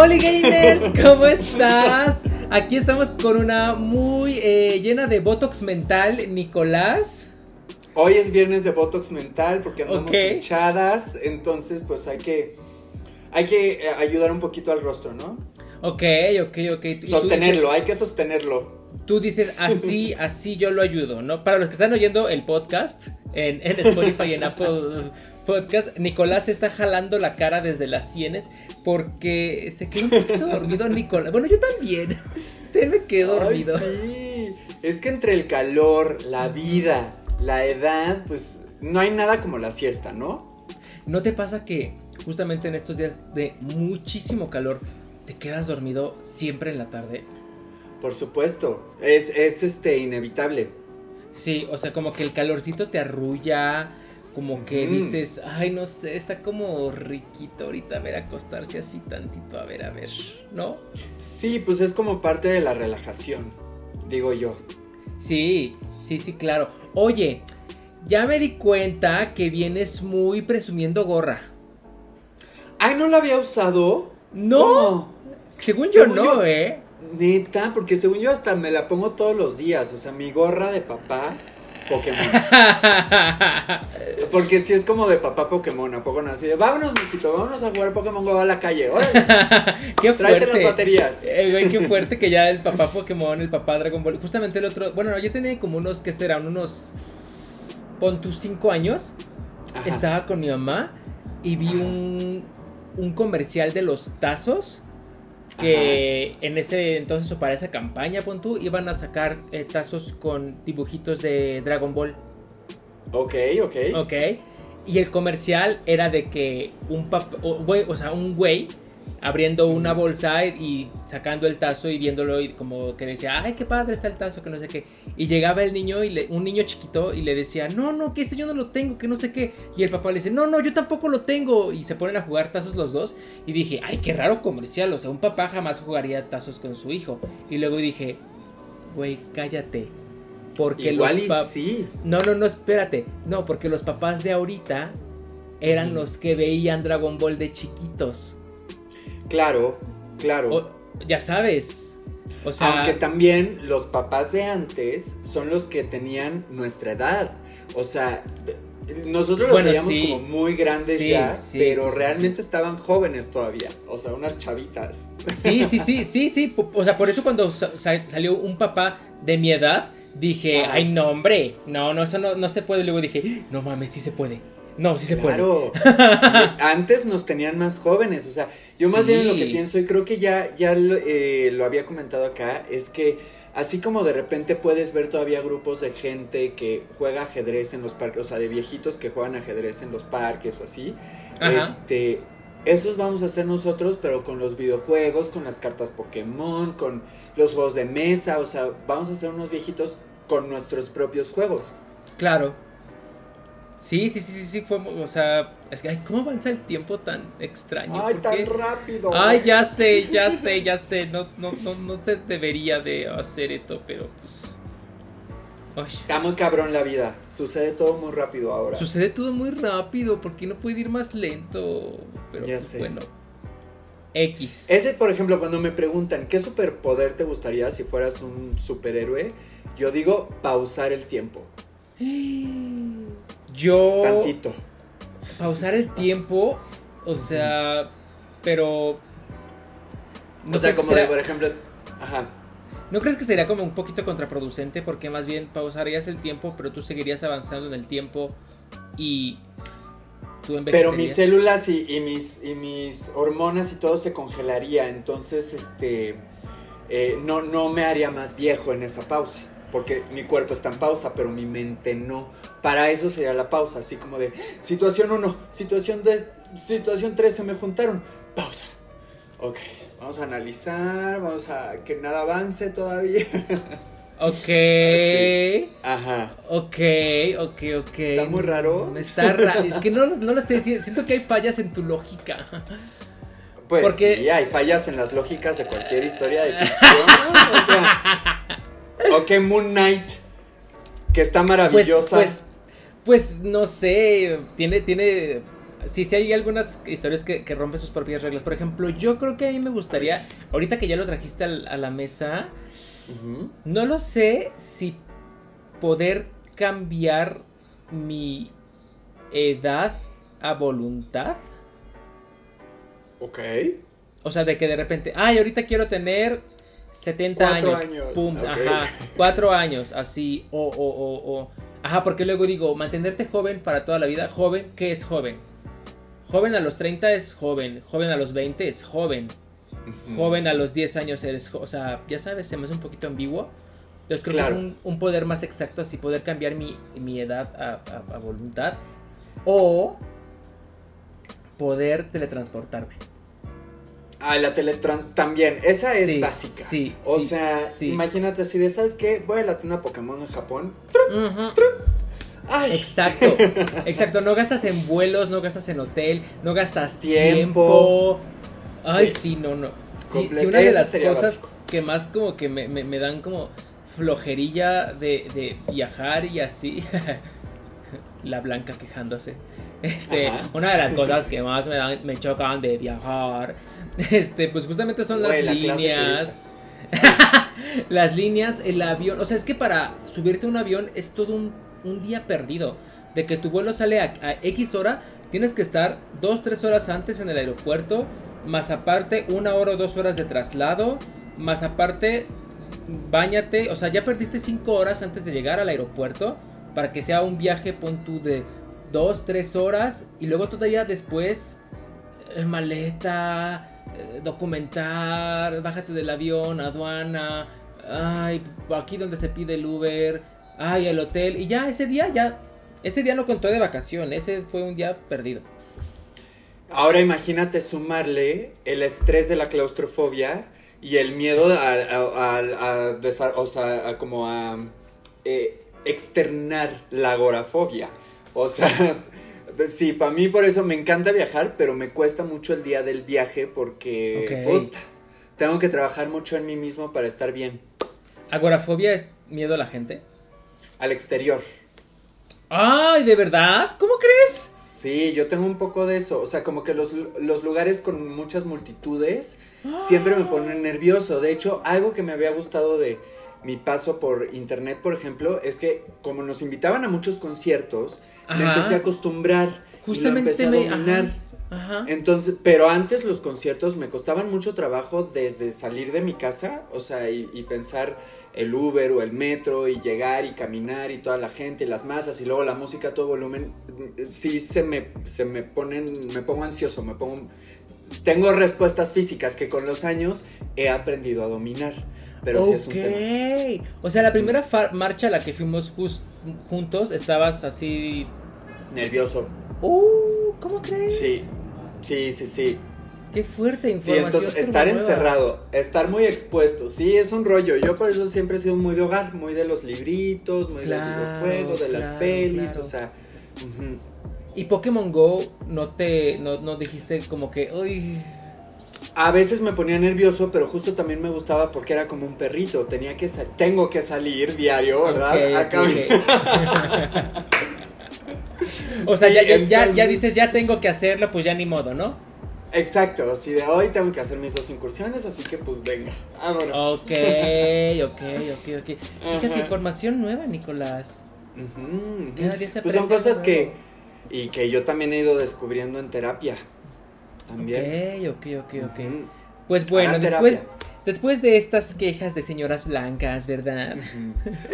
Hola gamers, ¿cómo estás? Aquí estamos con una muy eh, llena de Botox mental, Nicolás. Hoy es viernes de Botox mental porque andamos Ok. hinchadas, entonces pues hay que hay que eh, ayudar un poquito al rostro, ¿no? Ok, ok, ok. Sostenerlo, dices- hay que sostenerlo. Tú dices así, así yo lo ayudo, ¿no? Para los que están oyendo el podcast en, en Spotify y en Apple Podcast, Nicolás se está jalando la cara desde las sienes porque se quedó un poquito dormido Nicolás. Bueno, yo también. Te me quedé dormido. Ay, sí. Es que entre el calor, la vida, la edad, pues no hay nada como la siesta, ¿no? ¿No te pasa que justamente en estos días de muchísimo calor te quedas dormido siempre en la tarde? Por supuesto, es, es este inevitable. Sí, o sea, como que el calorcito te arrulla, como que dices, ay, no sé, está como riquito ahorita a ver acostarse así tantito, a ver, a ver, ¿no? Sí, pues es como parte de la relajación, digo yo. Sí, sí, sí, claro. Oye, ya me di cuenta que vienes muy presumiendo gorra. Ay, ¿no la había usado? No, ¿Cómo? según yo Según no, yo- ¿eh? Neta, porque según yo hasta me la pongo todos los días. O sea, mi gorra de papá Pokémon. Porque si es como de papá Pokémon, ¿a poco no? Así de, vámonos, mijito, vámonos a jugar Pokémon Go a la calle. Órale, Qué tráete las fuerte. baterías. Eh, güey, qué fuerte que ya el papá Pokémon, el papá Dragon Ball. Justamente el otro. Bueno, no, yo tenía como unos, ¿qué serán? Unos. Pon tus 5 años. Ajá. Estaba con mi mamá y vi un, un comercial de los tazos. Que en ese entonces, o para esa campaña, pon tú, iban a sacar eh, tazos con dibujitos de Dragon Ball. Ok, ok. Ok. Y el comercial era de que un papá, o, o sea, un güey abriendo una bolsa y, sacando el tazo y viéndolo y como que decía, ay, qué padre está el tazo, que no sé qué. Y llegaba el niño y le- un niño chiquito y le decía, no, no, que ese yo no lo tengo, que no sé qué. Y el papá le dice, no, no, yo tampoco lo tengo. Y se ponen a jugar tazos los dos. Y dije, ay, qué raro comercial. O sea, un papá jamás jugaría tazos con su hijo. Y luego dije, güey, cállate. Porque Igual los y sí. no, no, no, espérate. No, porque los papás de ahorita eran los que veían Dragon Ball de chiquitos. Claro, claro. O- ya sabes. O sea, Aunque también los papás de antes son los que tenían nuestra edad. O sea, nosotros los Bueno, veíamos sí. como muy grandes Sí, ya, sí, pero realmente estaban jóvenes todavía. O sea, unas chavitas. sí, sí, sí, sí, sí. O sea, por eso cuando sa- sa- salió un papá de mi edad, dije, Ajá. ay, no, hombre. No, no, eso no, no se puede. Luego dije, no mames, sí se puede. No, sí se puede. Claro. Antes nos tenían más jóvenes, o sea, yo más Sí. bien lo que pienso, y creo que ya, ya lo, eh, lo había comentado acá, es que así como de repente puedes ver todavía grupos de gente que juega ajedrez en los parques, o sea, de viejitos que juegan ajedrez en los parques o así, Ajá. este, esos vamos a hacer nosotros, pero con los videojuegos, con las cartas Pokémon, con los juegos de mesa, o sea, vamos a hacer unos viejitos con nuestros propios juegos. Claro. Sí, sí, sí, sí, sí, fue, o sea, es que, ay, ¿cómo avanza el tiempo tan extraño? Ay, ¿Por tan qué? rápido. Ay, ya sé, ya sé, ya sé. No, no, no, no se debería de hacer esto, pero pues. Ay, Está muy cabrón la vida. Sucede todo muy rápido ahora. sucede todo muy rápido, porque no puede ir más lento. Pero Ya pues, sé. bueno. X. Ese, por ejemplo, cuando me preguntan qué superpoder te gustaría si fueras un superhéroe, yo digo pausar el tiempo. Yo. Tantito. Pausar el tiempo. O sea. Pero. ¿no o sea, como de, por ejemplo, es- ajá. ¿No crees que sería como un poquito contraproducente? Porque más bien pausarías el tiempo, pero tú seguirías avanzando en el tiempo y tú Pero mis células y, y mis, y mis hormonas y todo se congelaría. Entonces, este. eh, no, no me haría más viejo en esa pausa. Porque mi cuerpo está en pausa, pero mi mente no. Para eso sería la pausa. Así como de situación 1, situación 2, situación 3 se me juntaron. Pausa. Ok, vamos a analizar. Vamos a que nada avance todavía. Ok. Sí. Ajá. Ok, ok, ok. ¿Está muy raro? Está raro. Es que no, no lo sé. si- Siento que hay fallas en tu lógica. Pues Porque- sí, hay fallas en las lógicas de cualquier historia de ficción. o sea. Ok, Moon Knight. Que está Pues, maravillosa. pues, pues no sé. Tiene, tiene Sí, sí hay algunas historias que, que rompen sus propias reglas. Por ejemplo, yo creo que a mí me gustaría, Pues- ahorita que ya lo trajiste al- a la mesa, no lo sé si poder cambiar mi edad a voluntad. Ok. O sea, de que de repente, ay, ahorita quiero tener 70 Cuatro años. años, Pum, ajá. Cuatro años, así. O, o, o, o. Ajá, porque luego digo, mantenerte joven para toda la vida. Joven, ¿qué es joven? Joven a los 30 es joven. Joven a los 20 es joven. Joven a los 10 años eres. O sea, ya sabes, se me hace un poquito ambiguo. Entonces creo Claro. que es un, un poder más exacto así poder cambiar mi, mi edad a, a- a voluntad. O poder teletransportarme. Ah, la Teletran también. Esa es Sí, básica. sí, O sí, sea, sí. imagínate así de, ¿sabes qué? Voy a la tienda Pokémon en Japón. ¡Ay! Exacto, exacto. No gastas en vuelos, no gastas en hotel, no gastas Tiempo. tiempo. Ay, Sí. no, no. Sí, una de las cosas básico. que más como que me, me- me dan como flojerilla de, de viajar y así. La blanca quejándose. Este, Ajá. una de las cosas que más me dan, me chocan de viajar, este, pues justamente son las la líneas. las líneas, el avión. O sea, es que para subirte a un avión es todo un, un día perdido. De que tu vuelo sale a, a X hora, tienes que estar 2, 3 horas antes en el aeropuerto. Más aparte, una hora o dos horas de traslado. Más aparte, bañate. O sea, ya perdiste 5 horas antes de llegar al aeropuerto. Para que sea un viaje, pon tú de 2, 3 horas. Y luego todavía después, eh, maleta, eh, documentar, bájate del avión, aduana. Ay, aquí donde se pide el Uber. Ay, el hotel. Y ya ese día, ya. Ese día no contó de vacación. Ese fue un día perdido. Ahora imagínate sumarle el estrés de la claustrofobia y el miedo a, a- a- a o sea, como a eh, externar la agorafobia. O sea, sí, para mí por eso me encanta viajar, pero me cuesta mucho el día del viaje porque puta, tengo que trabajar mucho en mí mismo para estar bien. Agorafobia es miedo a la gente. Al exterior. Ay, ¿de verdad? ¿Cómo crees? Sí, yo tengo un poco de eso. O sea, como que los, los lugares con muchas multitudes siempre me ponen nervioso. De hecho, algo que me había gustado de mi paso por internet, por ejemplo, es que como nos invitaban a muchos conciertos, me empecé a acostumbrar Justamente y lo empecé a me- dominar. Ajá. Entonces, pero antes los conciertos me costaban mucho trabajo desde salir de mi casa, o sea, y, y pensar el Uber o el metro y llegar y caminar y toda la gente y las masas y luego la música a todo volumen, sí se me, se me ponen, me pongo ansioso, me pongo... Tengo respuestas físicas que con los años he aprendido a dominar, pero sí es un tema. O sea, la primera marcha a la que fuimos juntos, estabas así. Nervioso. Uh, ¿cómo crees? Sí, sí, sí, sí. Qué fuerte Sí, información. entonces estar encerrado, estar muy expuesto, sí, es un rollo. Yo por eso siempre he sido muy de hogar, muy de los libritos, muy Claro, del videojuego, de las pelis, claro. o sea. Y Pokémon Go, no te. No, no dijiste como que. Uy. A veces me ponía nervioso, pero justo también me gustaba porque era como un perrito. Tenía que tengo que salir diario, ¿verdad? ok, A ok, caminar. ok. o sea, Sí, ya, ya, ya, dices, ya tengo que hacerlo, pues ya ni modo, ¿no? Exacto, si de hoy tengo que hacer mis dos incursiones, así que pues venga, vámonos. Ok, ok, ok, ok. Fíjate, Ajá. información nueva, Nicolás. Ujú, ujú. Cada día se Pues son cosas que y que yo también he ido descubriendo en terapia. También. Ok, ok, ok, ok. Pues bueno, después, después de estas quejas de señoras blancas, ¿verdad?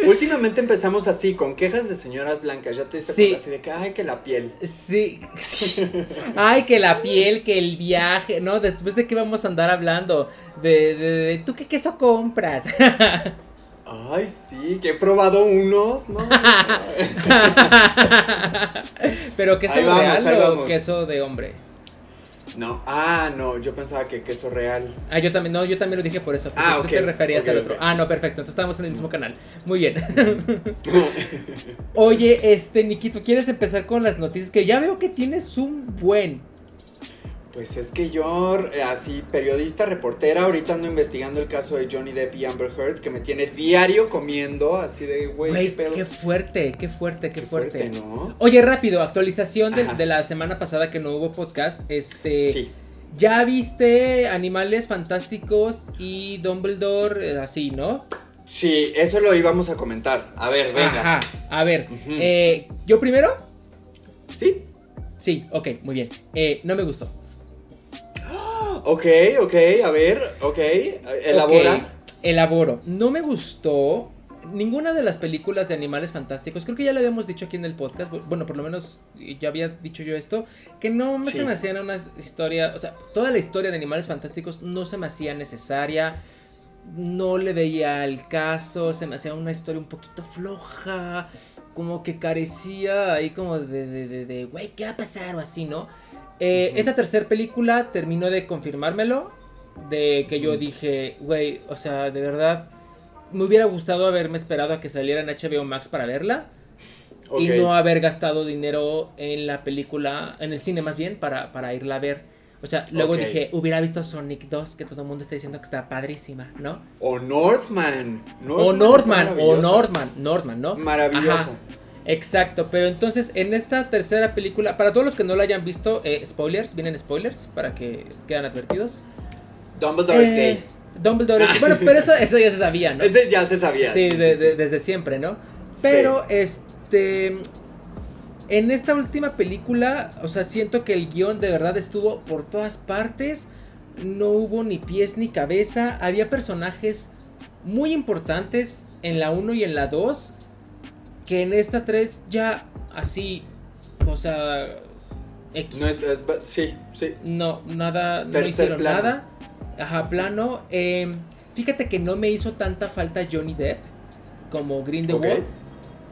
Últimamente empezamos así, con quejas de señoras blancas. Ya te diste Sí. así de que, ay, que la piel. Sí. Ay, que la piel, que el viaje. No, después de qué vamos a andar hablando. De, de, de- ¿tú qué queso compras? Ay, sí, que he probado unos, ¿no? Pero queso Ahí vamos, real ahí o vamos. queso de hombre. No, ah, no, yo pensaba que queso real. Ah, yo también, no, yo también lo dije por eso. Ah, tú ok, te referías al otro. Ah, no, perfecto. Entonces estamos en el mismo canal. Muy bien. Oye, este, Nikito, ¿quieres empezar con las noticias? Que ya veo que tienes un buen. Pues es que yo, eh, así, periodista, reportera, ahorita ando investigando el caso de Johnny Depp y Amber Heard, que me tiene diario comiendo, así de, güey, qué qué fuerte, qué fuerte, qué, Qué fuerte. fuerte, ¿no? Oye, rápido, actualización de, de la semana pasada que no hubo podcast. Este, Sí. ya viste Animales Fantásticos y Dumbledore, eh, así, ¿no? Sí, eso lo íbamos a comentar. A ver, venga. Ajá. A ver, eh, ¿yo primero? Sí. Sí, ok, muy bien. Eh, no me gustó. Ok, ok, a ver, ok. Elabora. Elaboro. No me gustó ninguna de las películas de Animales Fantásticos. Creo que ya lo habíamos dicho aquí en el podcast. bu- Bueno, por lo menos ya había dicho yo esto. Que no Sí. se me hacían unas historias. O sea, toda la historia de Animales Fantásticos no se me hacía necesaria. No le veía el caso. Se me hacía una historia un poquito floja. Como que carecía ahí como de, de, de, de, güey, ¿qué va a pasar? O así, ¿no? Eh. Esta tercera película terminó de confirmármelo. De que yo dije, güey, o sea, de verdad, me hubiera gustado haberme esperado a que saliera en HBO Max para verla. Y no haber gastado dinero en la película, en el cine más bien, para, para irla a ver. O sea, luego dije, hubiera visto Sonic 2, que todo el mundo está diciendo que está padrísima, ¿no? O Northman. o Northman, o. Northman, Northman, ¿no? Maravillosa. Ajá. Exacto, pero entonces en esta tercera película, para todos los que no la hayan visto, eh, spoilers, vienen spoilers para que quedan advertidos. Dumbledore Eh. Dumbledore Bueno, pero eso, eso ya se sabía, ¿no? Ese ya se sabía. Sí, sí, de- sí, de- sí. desde siempre, ¿no? Sí. Pero, este. En esta última película, o sea, siento que el guion de verdad estuvo por todas partes. No hubo ni pies ni cabeza. Había personajes muy importantes en la 1 y en la 2. Que en esta 3 ya así. O sea. X. No es, eh, sí, sí. No, nada, no Tercer hicieron plano. nada. Ajá, plano. Eh, fíjate que no me hizo tanta falta Johnny Depp como Grindelwald. Ok.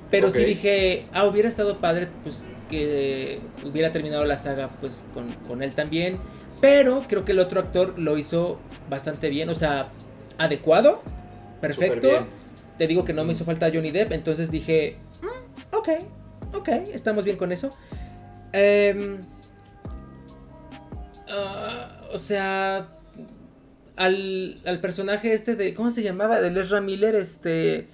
Pero sí Ok. dije, ah, hubiera estado padre pues que hubiera terminado la saga pues con, con él también. Pero creo que el otro actor lo hizo bastante bien, o sea, adecuado, perfecto. Te digo que no me hizo falta Johnny Depp, entonces dije, "Mm, ok, ok, estamos bien con eso. Em, ah, o sea, al, al personaje este de, ¿cómo se llamaba? De Ezra Miller, este...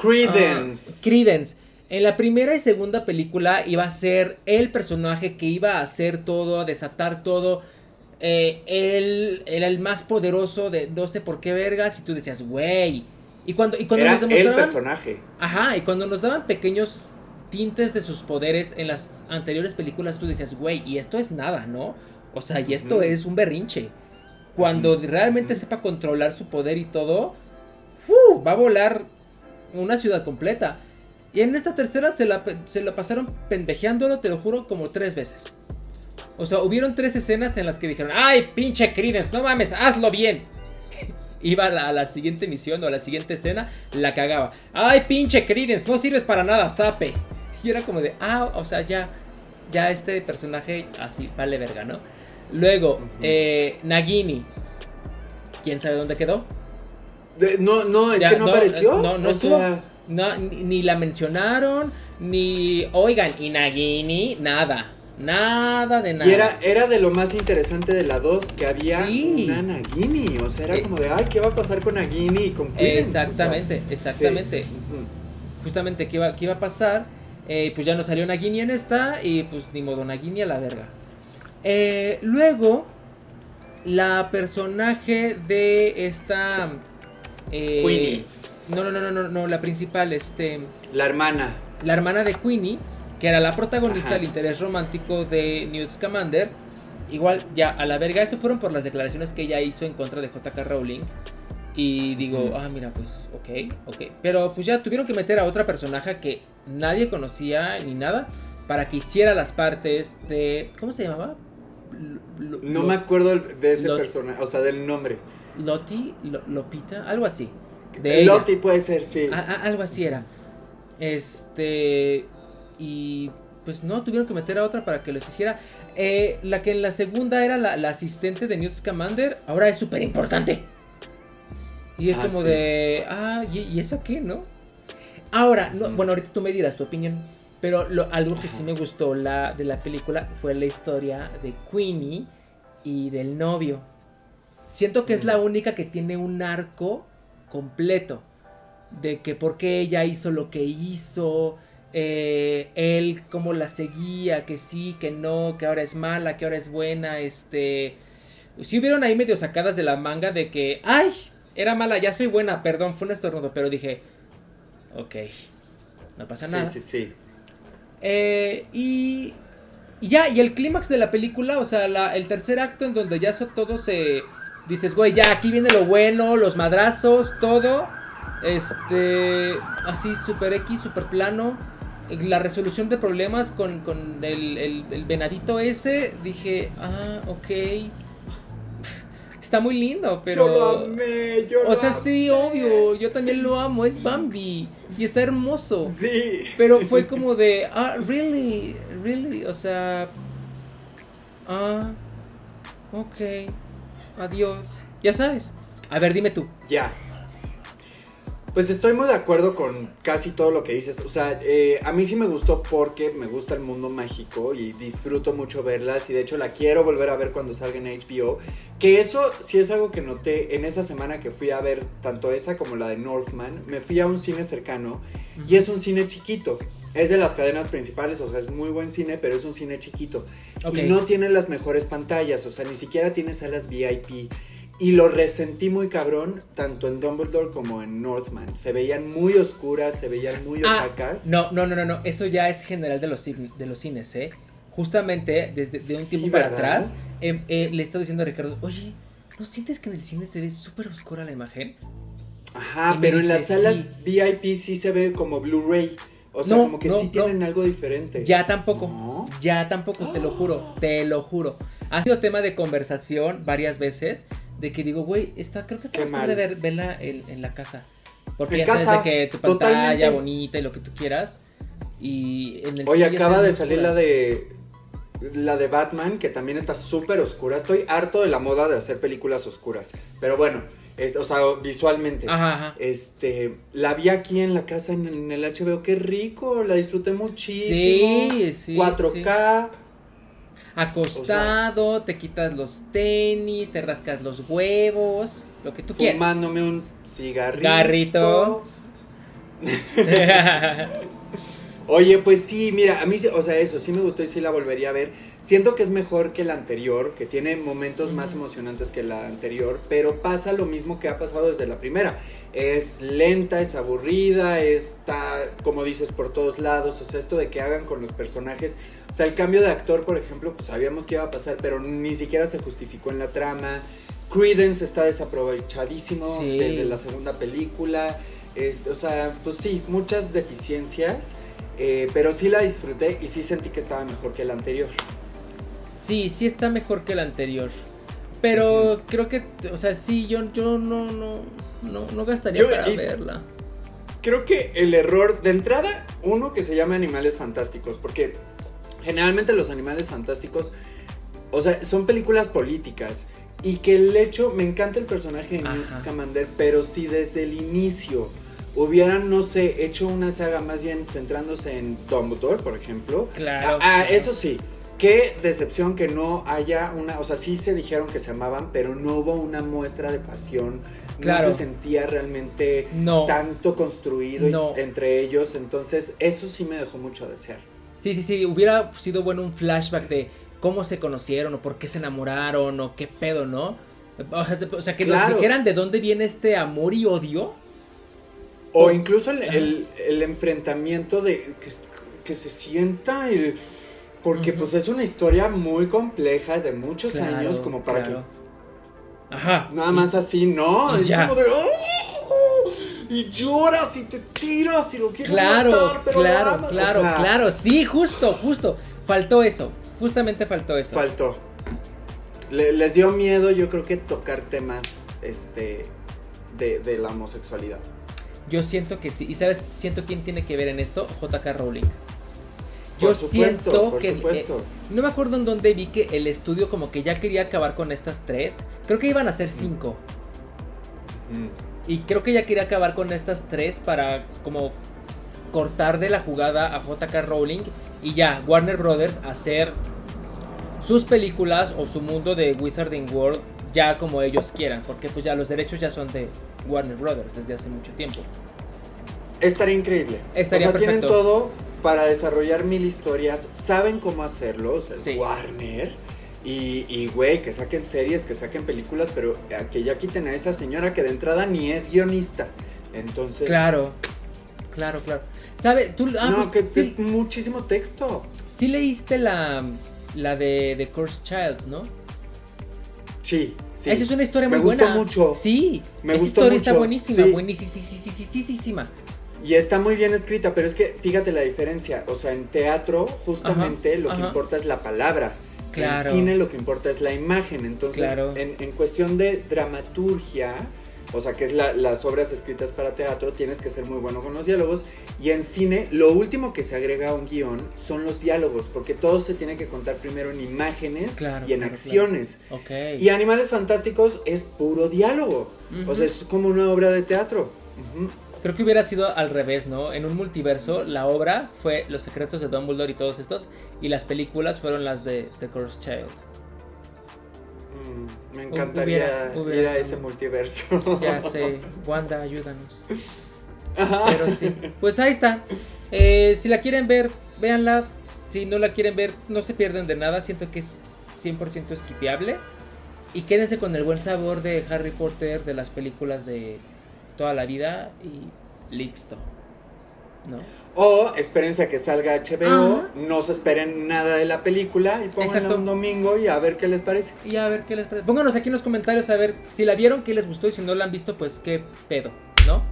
Credence. Ah, Credence. En la primera y segunda película iba a ser el personaje que iba a hacer todo, a desatar todo. Eh, él era el más poderoso de no sé por qué vergas. Y tú decías, güey. Y cuando, y cuando Era nos el demostraban. personaje. Ajá, y cuando nos daban pequeños tintes de sus poderes en las anteriores películas, tú decías, güey, y esto es nada, ¿no? O sea, y esto es un berrinche. Cuando realmente sepa controlar su poder y todo, ¡fu! va a volar una ciudad completa. Y en esta tercera se la, se la pasaron pendejeándolo, te lo juro, como tres veces. O sea, hubieron tres escenas en las que dijeron, ay, pinche Credence, no mames, hazlo bien. Iba a la, a la siguiente misión o a la siguiente escena, la cagaba. Ay, pinche Credence, no sirves para nada, sape. Y era como de, ah, o sea, ya, ya este personaje así, vale verga, ¿no? Luego, eh, Nagini. ¿Quién sabe dónde quedó? No, no, es Ya, que no, no, apareció. no, no estuvo. sea, No, ni, ni la mencionaron, ni, oigan, y Nagini, nada. Nada de nada. Y era, era de lo más interesante de la 2 que había Sí. una Nagini. O sea, era Eh. como de, ay, ¿qué va a pasar con Nagini y con? O sea, Exactamente, exactamente. sí. Justamente qué iba, qué iba a pasar. Eh, pues ya no salió Nagini en esta. Y pues ni modo, Nagini a la verga. Eh, luego, la personaje de esta. eh, Queenie. No, no, no, no, no, no, la principal, este. La hermana. La hermana de Queenie, que era la protagonista Ajá. del interés romántico de Newt Scamander. Igual, ya a la verga. Esto fueron por las declaraciones que ella hizo en contra de JK Rowling. Y digo, ah, mira, pues, ok, ok. Pero pues ya tuvieron que meter a otra personaje que nadie conocía ni nada para que hiciera las partes de. ¿Cómo se llamaba? No me acuerdo de ese personaje, o sea, del nombre. Loti, Lo- Lopita, algo así. De ella. Lottie puede ser, sí. A- a- algo así era. Este. Y. Pues no, tuvieron que meter a otra para que los hiciera. Eh, la que en la segunda era la, la asistente de Newt Scamander, ahora es súper importante. Y es Ah, como sí. de. Ah, ¿y, y eso qué, no? Ahora, no, bueno, ahorita tú me dirás tu opinión. Pero lo, algo que sí me gustó la, de la película fue la historia de Queenie y del novio. Siento que es la única que tiene un arco completo. De que por qué ella hizo lo que hizo. Eh, él cómo la seguía. Que sí, que no. Que ahora es mala. Que ahora es buena. Este. Si hubieron ahí medio sacadas de la manga de que. ¡Ay! Era mala, ya soy buena. Perdón, fue un estornudo. Pero dije. Ok. No pasa Sí, nada. sí, sí. Eh, y, y ya, y el clímax de la película, o sea, la- el tercer acto en donde ya so- todo se... Dices, güey, ya aquí viene lo bueno, los madrazos, todo. Este... Así, super X, super plano. La resolución de problemas con, con el, el- el venadito ese. Dije, ah, ok. Está muy lindo, pero... Yo lo amé, yo O lo sea, sí, obvio, yo también lo amo, es Bambi. Y está hermoso. Sí. Pero fue como de, ah, really, really, o sea, ah, ok, adiós, ya sabes. A ver, dime tú. Ya. Pues estoy muy de acuerdo con casi todo lo que dices. O sea, eh, a mí sí me gustó porque me gusta el mundo mágico y disfruto mucho verlas. Y de hecho la quiero volver a ver cuando salga en HBO. Que eso sí es algo que noté en esa semana que fui a ver tanto esa como la de Northman. Me fui a un cine cercano y es un cine chiquito. Es de las cadenas principales, o sea, es muy buen cine, pero es un cine chiquito. Y no tiene las mejores pantallas, o sea, ni siquiera tiene salas VIP. Y lo resentí muy cabrón, tanto en Dumbledore como en Northman. Se veían muy oscuras, se veían muy Ah, opacas. no, no, no, no, no, eso ya es general de los, de los cines, ¿eh? Justamente desde de un Sí, tiempo atrás, em, eh, le he estado diciendo a Ricardo, oye, ¿no sientes que en el cine se ve súper oscura la imagen? Ajá, pero en dice, las salas sí. VIP sí se ve como Blu-ray. O sea, No, como que no, sí no. tienen algo diferente. Ya tampoco. Ya tampoco, te lo juro, te lo juro. Ha sido tema de conversación varias veces de que digo, güey, está, creo que está más mal. ver, verla en, en la casa. Porque En ya sabes de que tu pantalla totalmente. bonita y lo que tú quieras. Y en el Oye, acaba de salir la de la de Batman, que también está súper oscura. Estoy harto de la moda de hacer películas oscuras. Pero bueno, es, o sea, visualmente. Ajá, ajá. Este, la vi aquí en la casa en, en el HBO, qué rico, la disfruté muchísimo. Sí, sí. 4K. Acostado, te quitas los tenis, te rascas los huevos, lo que tú quieras. fumándome un cigarrito. Garrito. Oye, pues sí, mira, a mí, o sea, eso sí me gustó y sí la volvería a ver. Siento que es mejor que la anterior, que tiene momentos más emocionantes que la anterior, pero pasa lo mismo que ha pasado desde la primera. Es lenta, es aburrida, está, como dices, por todos lados. O sea, esto de que hagan con los personajes. O sea, el cambio de actor, por ejemplo, pues sabíamos que iba a pasar, pero ni siquiera se justificó en la trama. Credence está desaprovechadísimo Sí. desde la segunda película. Este, o sea, pues sí, muchas deficiencias. eh, pero sí la disfruté y sí sentí que estaba mejor que la anterior. Sí, sí está mejor que el anterior. Pero creo que, o sea, sí, yo, yo no, no, no, no gastaría Yo- para verla. Creo que el error de entrada, uno que se llama Animales Fantásticos, porque generalmente los Animales Fantásticos, o sea, son películas políticas. Y que el hecho, me encanta el personaje de Newt. Scamander, pero si desde el inicio hubieran, no sé, hecho una saga más bien centrándose en Dumbledore, por ejemplo. Claro. Ah, claro. eso sí. Qué decepción que no haya una, o sea, sí se dijeron que se amaban, pero no hubo una muestra de pasión. Claro. No se sentía realmente No. tanto construido No. entre ellos. Entonces, eso sí me dejó mucho a desear. Sí, sí, sí, hubiera sido bueno un flashback de cómo se conocieron o por qué se enamoraron o qué pedo, ¿no? O sea, que nos Claro. dijeran de dónde viene este amor y odio. O O- incluso el, el- el enfrentamiento de que, que se sienta el... Porque pues es una historia muy compleja de muchos Claro, años como para claro. Ajá. que nada más así, ¿no? Es ya. como de... "Oh", Y lloras y te tiras y lo quieres Claro, matar, pero claro. O claro, sea, claro. Sí, justo, justo. Faltó eso. Justamente faltó eso. Faltó. Le- les dio miedo, yo creo que tocar temas este de, de la homosexualidad. Yo siento que sí. ¿Y sabes? Siento quién tiene que ver en esto. JK Rowling. Yo Por supuesto, siento por que. supuesto. eh, no me acuerdo en dónde vi que el estudio como que ya quería acabar con estas tres. Creo que iban a ser cinco. Mm. Y creo que ya quería acabar con estas tres para como cortar de la jugada a JK Rowling y ya Warner Brothers hacer sus películas o su mundo de Wizarding World ya como ellos quieran, porque pues ya los derechos ya son de Warner Brothers desde hace mucho tiempo. Estaría increíble. Estaría o sea, tienen perfecto. todo para desarrollar mil historias, saben cómo hacerlo, o sea, es Sí. Warner. Y, güey, que saquen series, que saquen películas, pero a que ya quiten a esa señora que de entrada ni es guionista. Entonces. Claro, claro, claro. ¿Sabe? Tú, ah, no, pues, que sí, es muchísimo texto. sí leíste la, la de The Cursed Child, ¿no? Sí, sí. Esa es una historia Me muy gustó buena. mucho. Sí, Me esa gustó historia está mucho, buenísima, sí. buenísima. Y está muy bien escrita, pero es que fíjate la diferencia. O sea, en teatro, justamente lo que importa es la palabra. Claro. En cine lo que importa es la imagen. Entonces, Claro. en, en cuestión de dramaturgia, o sea, que es la- las obras escritas para teatro, tienes que ser muy bueno con los diálogos. Y en cine, lo último que se agrega a un guion son los diálogos, porque todo se tiene que contar primero en imágenes Claro, y en claro, acciones. Ok. Y Animales Fantásticos es puro diálogo. O sea, es como una obra de teatro. Ujú. Creo que hubiera sido al revés, ¿no? En un multiverso, la obra fue Los secretos de Dumbledore y todos estos, y las películas fueron las de The Cursed Child. Me encantaría Hubiera- hubiera ir a ese multiverso. Ya sé, Wanda, ayúdanos. Ajá. Pero sí, pues ahí está. Eh, si la quieren ver, véanla. Si no la quieren ver, no se pierden de nada. Siento que es 100% esquipeable. Y quédense con el buen sabor de Harry Potter, de las películas de toda la vida y listo. ¿No? O espérense a que salga HBO, Ajá. no se esperen nada de la película y pónganla un domingo y a ver qué les parece. Y a ver qué les parece. Pónganos aquí en los comentarios a ver si la vieron, qué les gustó y si no la han visto, pues qué pedo, ¿no?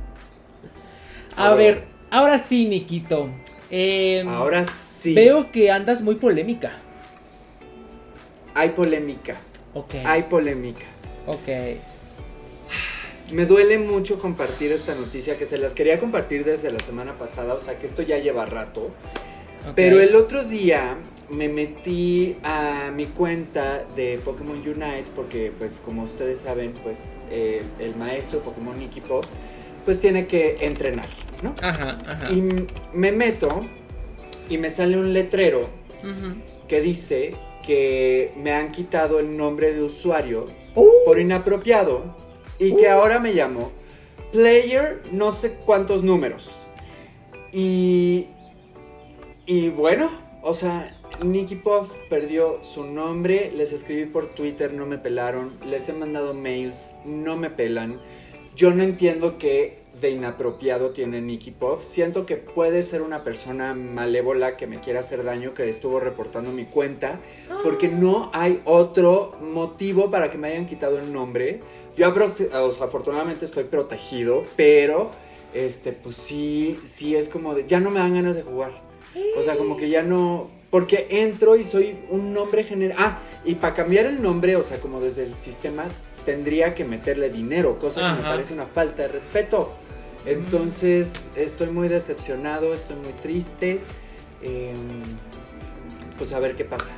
A A ver, ver. ahora sí, Nikito. Eh, Ahora sí, Veo que andas muy polémica. hay polémica, Ok. hay polémica. Ok. Me duele mucho compartir esta noticia que se las quería compartir desde la semana pasada, o sea que esto ya lleva rato. Pero el otro día me metí a mi cuenta de Pokémon Unite porque pues como ustedes saben pues eh, el maestro Pokémon Nicky Pop pues tiene que entrenar, ¿no? Ajá, ajá. Y me meto y me sale un letrero que dice que me han quitado el nombre de usuario Uh. por inapropiado y que ahora me llamo Player no sé cuántos números. Y, y bueno, o sea, Nicky Puff perdió su nombre, les escribí por Twitter, no me pelaron, les he mandado mails, no me pelan. Yo no entiendo qué de inapropiado tiene Nicky Puff. Siento que puede ser una persona malévola que me quiera hacer daño, que estuvo reportando mi cuenta, porque no hay otro motivo para que me hayan quitado el nombre. Yo aproxi- o sea, afortunadamente estoy protegido, pero este, pues sí, sí es como de, ya no me dan ganas de jugar. O sea, como que ya no, porque entro y soy un nombre general. Ah, y para cambiar el nombre, o sea, como desde el sistema, tendría que meterle dinero, cosa que me parece una falta de respeto. Entonces, estoy muy decepcionado, estoy muy triste. em, pues a ver qué pasa.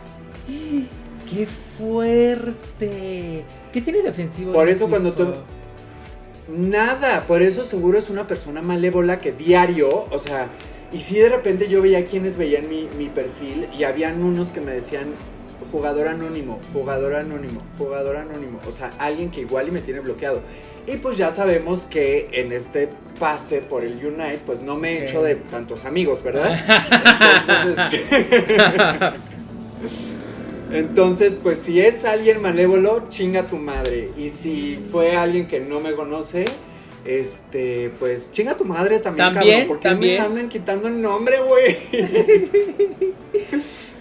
¡Qué fuerte! ¿Qué tiene de ofensivo? Por eso cuando tú-? Nada, por eso seguro es una persona malévola que diario, o sea, y si de repente yo veía quienes veían mi, mi perfil y habían unos que me decían jugador anónimo, jugador anónimo, jugador anónimo, o sea, alguien que igual y me tiene bloqueado. Y pues ya sabemos que en este pase por el Unite, pues no me he hecho de tantos amigos, ¿verdad? Entonces, este... Entonces, pues si es alguien malévolo, chinga tu madre. Y si fue alguien que no me conoce, este, pues chinga tu madre también, También, cabrón. Porque también. me andan quitando el nombre, güey.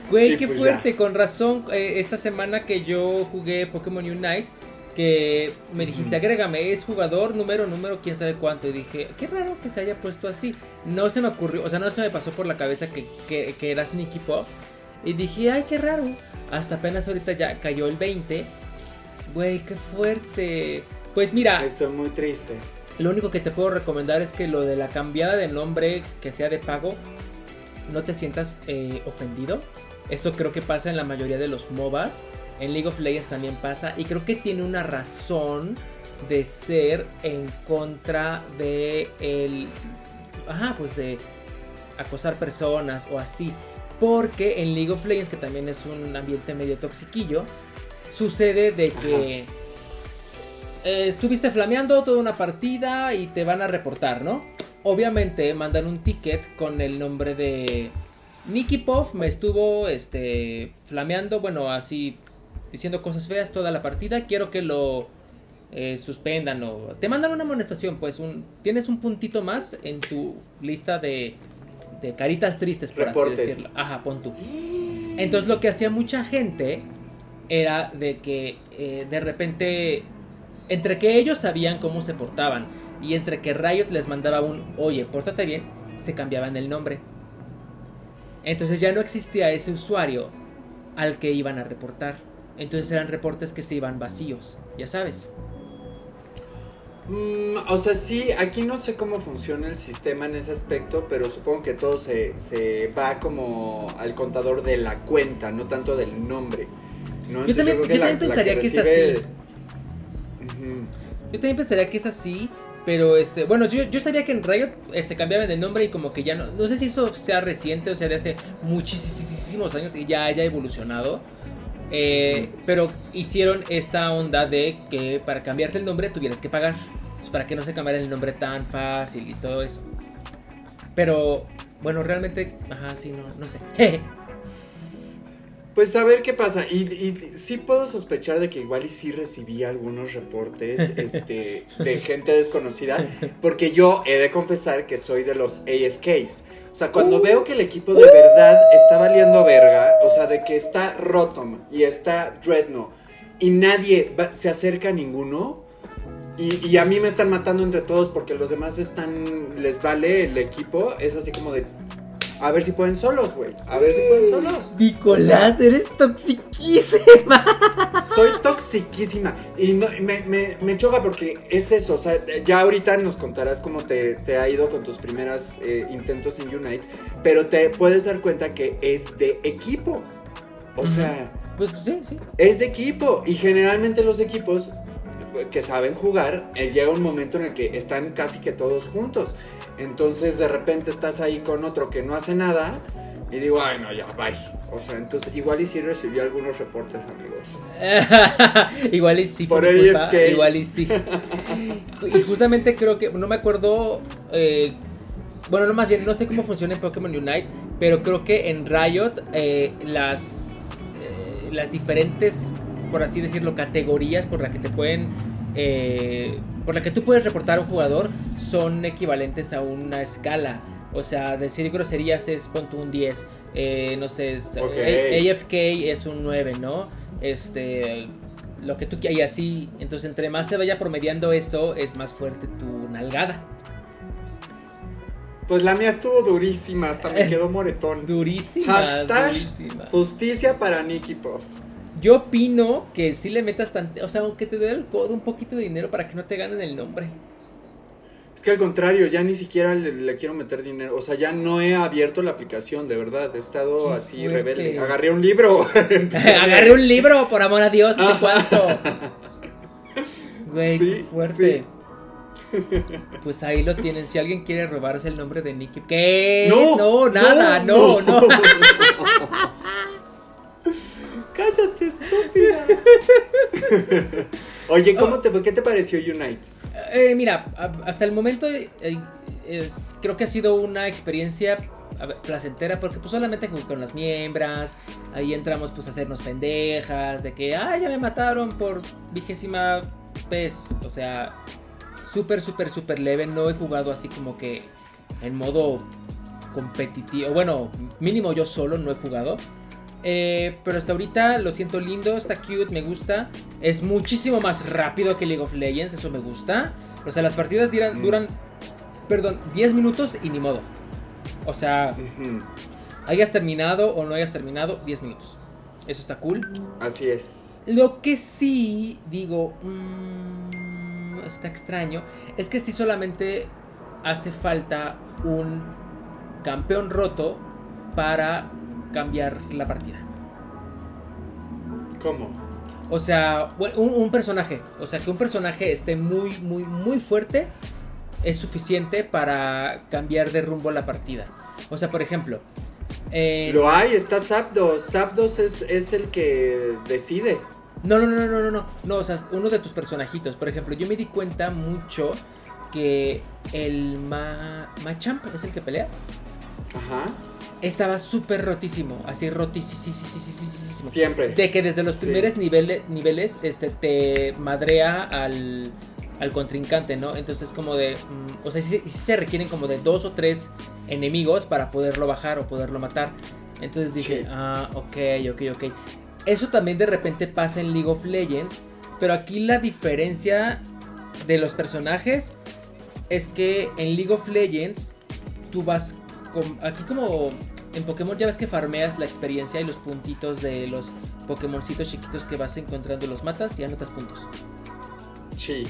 Güey, qué pues fuerte, con razón, eh, esta semana que yo jugué Pokémon Unite, que me dijiste, agrégame, es jugador, número, número, quién sabe cuánto, y dije, qué raro que se haya puesto así, no se me ocurrió, o sea, no se me pasó por la cabeza que, que, que eras Nicky Pop, y dije, ay, qué raro, hasta apenas ahorita ya cayó el 20, güey, qué fuerte, pues mira, Estoy muy triste. lo único que te puedo recomendar es que lo de la cambiada de nombre que sea de pago, no te sientas eh, ofendido. Eso creo que pasa en la mayoría de los MOBAs. En League of Legends también pasa. Y creo que tiene una razón de ser en contra de el. Ajá, pues de acosar personas o así. Porque en League of Legends, que también es un ambiente medio toxiquillo, sucede de que eh, estuviste flameando toda una partida y te van a reportar, ¿no? Obviamente mandan un ticket con el nombre de Nicky Puff me estuvo este flameando, bueno, así diciendo cosas feas toda la partida, quiero que lo eh, suspendan o te mandan una amonestación, pues un tienes un puntito más en tu lista de, de caritas tristes por así decirlo. Ajá, pon tú. Entonces lo que hacía mucha gente era de que eh, de repente entre que ellos sabían cómo se portaban y entre que Riot les mandaba un oye, pórtate bien, se cambiaban el nombre. Entonces ya no existía ese usuario al que iban a reportar. Entonces eran reportes que se iban vacíos, ya sabes. Mm, o sea, sí, aquí no sé cómo funciona el sistema en ese aspecto, pero supongo que todo se, se va como al contador de la cuenta, no tanto del nombre. Yo también, pensaría que, es así. Yo también pensaría que es así. Pero este, bueno, yo, yo sabía que en Riot eh, se cambiaban el nombre y como que ya no. No sé si eso sea reciente, o sea, de hace muchísimos años y ya haya evolucionado. Eh, pero hicieron esta onda de que para cambiarte el nombre tuvieras que pagar. Pues, para que no se cambiara el nombre tan fácil y todo eso. Pero, bueno, realmente, ajá, sí, no, no sé. Pues a ver qué pasa. Y, y, sí puedo sospechar de que igual y sí recibí algunos reportes este, de gente desconocida. Porque yo he de confesar que soy de los AFKs. O sea, cuando uh. veo que el equipo de verdad está valiendo verga, o sea, de que está Rotom y está Dreadnought y nadie se acerca a ninguno. Y, y, a mí me están matando entre todos porque los demás están. les vale el equipo. Es así como de. A ver si pueden solos, güey. A ver si pueden solos. Nicolás, eres toxiquísima. Soy toxiquísima. Y me, choca porque es eso. O sea, ya ahorita nos contarás cómo te, ha ido con tus primeros eh, intentos en Unite. Pero te puedes dar cuenta que es de equipo. O sea. Pues sí, sí. Es de equipo. Y generalmente los equipos que saben jugar, eh, llega un momento en el que están casi que todos juntos. Entonces de repente estás ahí con otro que no hace nada y digo, ay no, ya, bye. O sea, entonces igual y sí recibí algunos reportes, amigos. igual y sí. Por el igual y sí. y justamente creo que, no me acuerdo, eh, bueno, no más bien, no sé cómo funciona en Pokémon Unite, pero creo que en Riot eh, las, eh, las diferentes, por así decirlo, categorías por las que te pueden eh, por la que tú puedes reportar a un jugador son equivalentes a una escala. O sea, decir groserías es punto un 10. Eh, no sé, AFK es un 9, ¿no? Este, lo que tú quieras y así. Entonces, entre más se vaya promediando eso, es más fuerte tu nalgada. Pues la mía estuvo durísima, hasta me quedó moretón. durísima. Hashtag justicia para Nicky Puff. Yo opino que si le metas tanto, o sea, aunque te dé el codo un poquito de dinero para que no te ganen el nombre. Es que al contrario, ya ni siquiera le, quiero meter dinero. O sea, ya no he abierto la aplicación, de verdad. He estado así rebelde. Agarré un libro. Agarré un libro, por amor a Dios, ¿hace cuánto? Güey, fuerte. Pues ahí lo tienen. Si alguien quiere robarse el nombre de Nicky. ¿Qué? No, no nada, no. no. Oye, ¿cómo te fue? ¿Qué te pareció Unite? Eh, mira, hasta el momento eh, es, creo que ha sido una experiencia placentera porque pues solamente jugué con las miembros, ahí entramos pues a hacernos pendejas, de que, ah, ya me mataron por vigésima vez, o sea, súper, súper, súper leve, no he jugado así como que en modo competitivo, bueno, mínimo yo solo no he jugado. Eh, pero hasta ahorita lo siento lindo, está cute, me gusta. Es muchísimo más rápido que League of Legends, eso me gusta. O sea, las partidas duran, duran perdón, 10 minutos y ni modo. O sea, hayas terminado o no hayas terminado, 10 minutos. Eso está cool. Así es. Lo que sí digo, mmm, está extraño, es que sí solamente hace falta un campeón roto para cambiar la partida. ¿Cómo? O sea, un, personaje. O sea, que un personaje esté muy, muy, muy fuerte es suficiente para cambiar de rumbo la partida. O sea, por ejemplo, Eh, Lo hay, está Zapdos. Zapdos es, es el que decide. No, no, no, no, no, no. No, o sea, uno de tus personajitos. Por ejemplo, yo me di cuenta mucho que el Ma Machamp es el que pelea. Ajá. Estaba súper rotísimo, así rotísimo. Siempre. De que desde los Sí. primeros niveles, niveles este, te madrea al, al contrincante, ¿no? Entonces como de... mm, o sea, sí, sí se requieren como de dos o tres enemigos para poderlo bajar o poderlo matar. Entonces dije, Sí. ah, ok, ok, ok. Eso también de repente pasa en League of Legends. Pero aquí la diferencia de los personajes es que en League of Legends tú vas aquí como en Pokémon ya ves que farmeas la experiencia y los puntitos de los Pokémoncitos chiquitos que vas encontrando los matas y anotas puntos. Sí.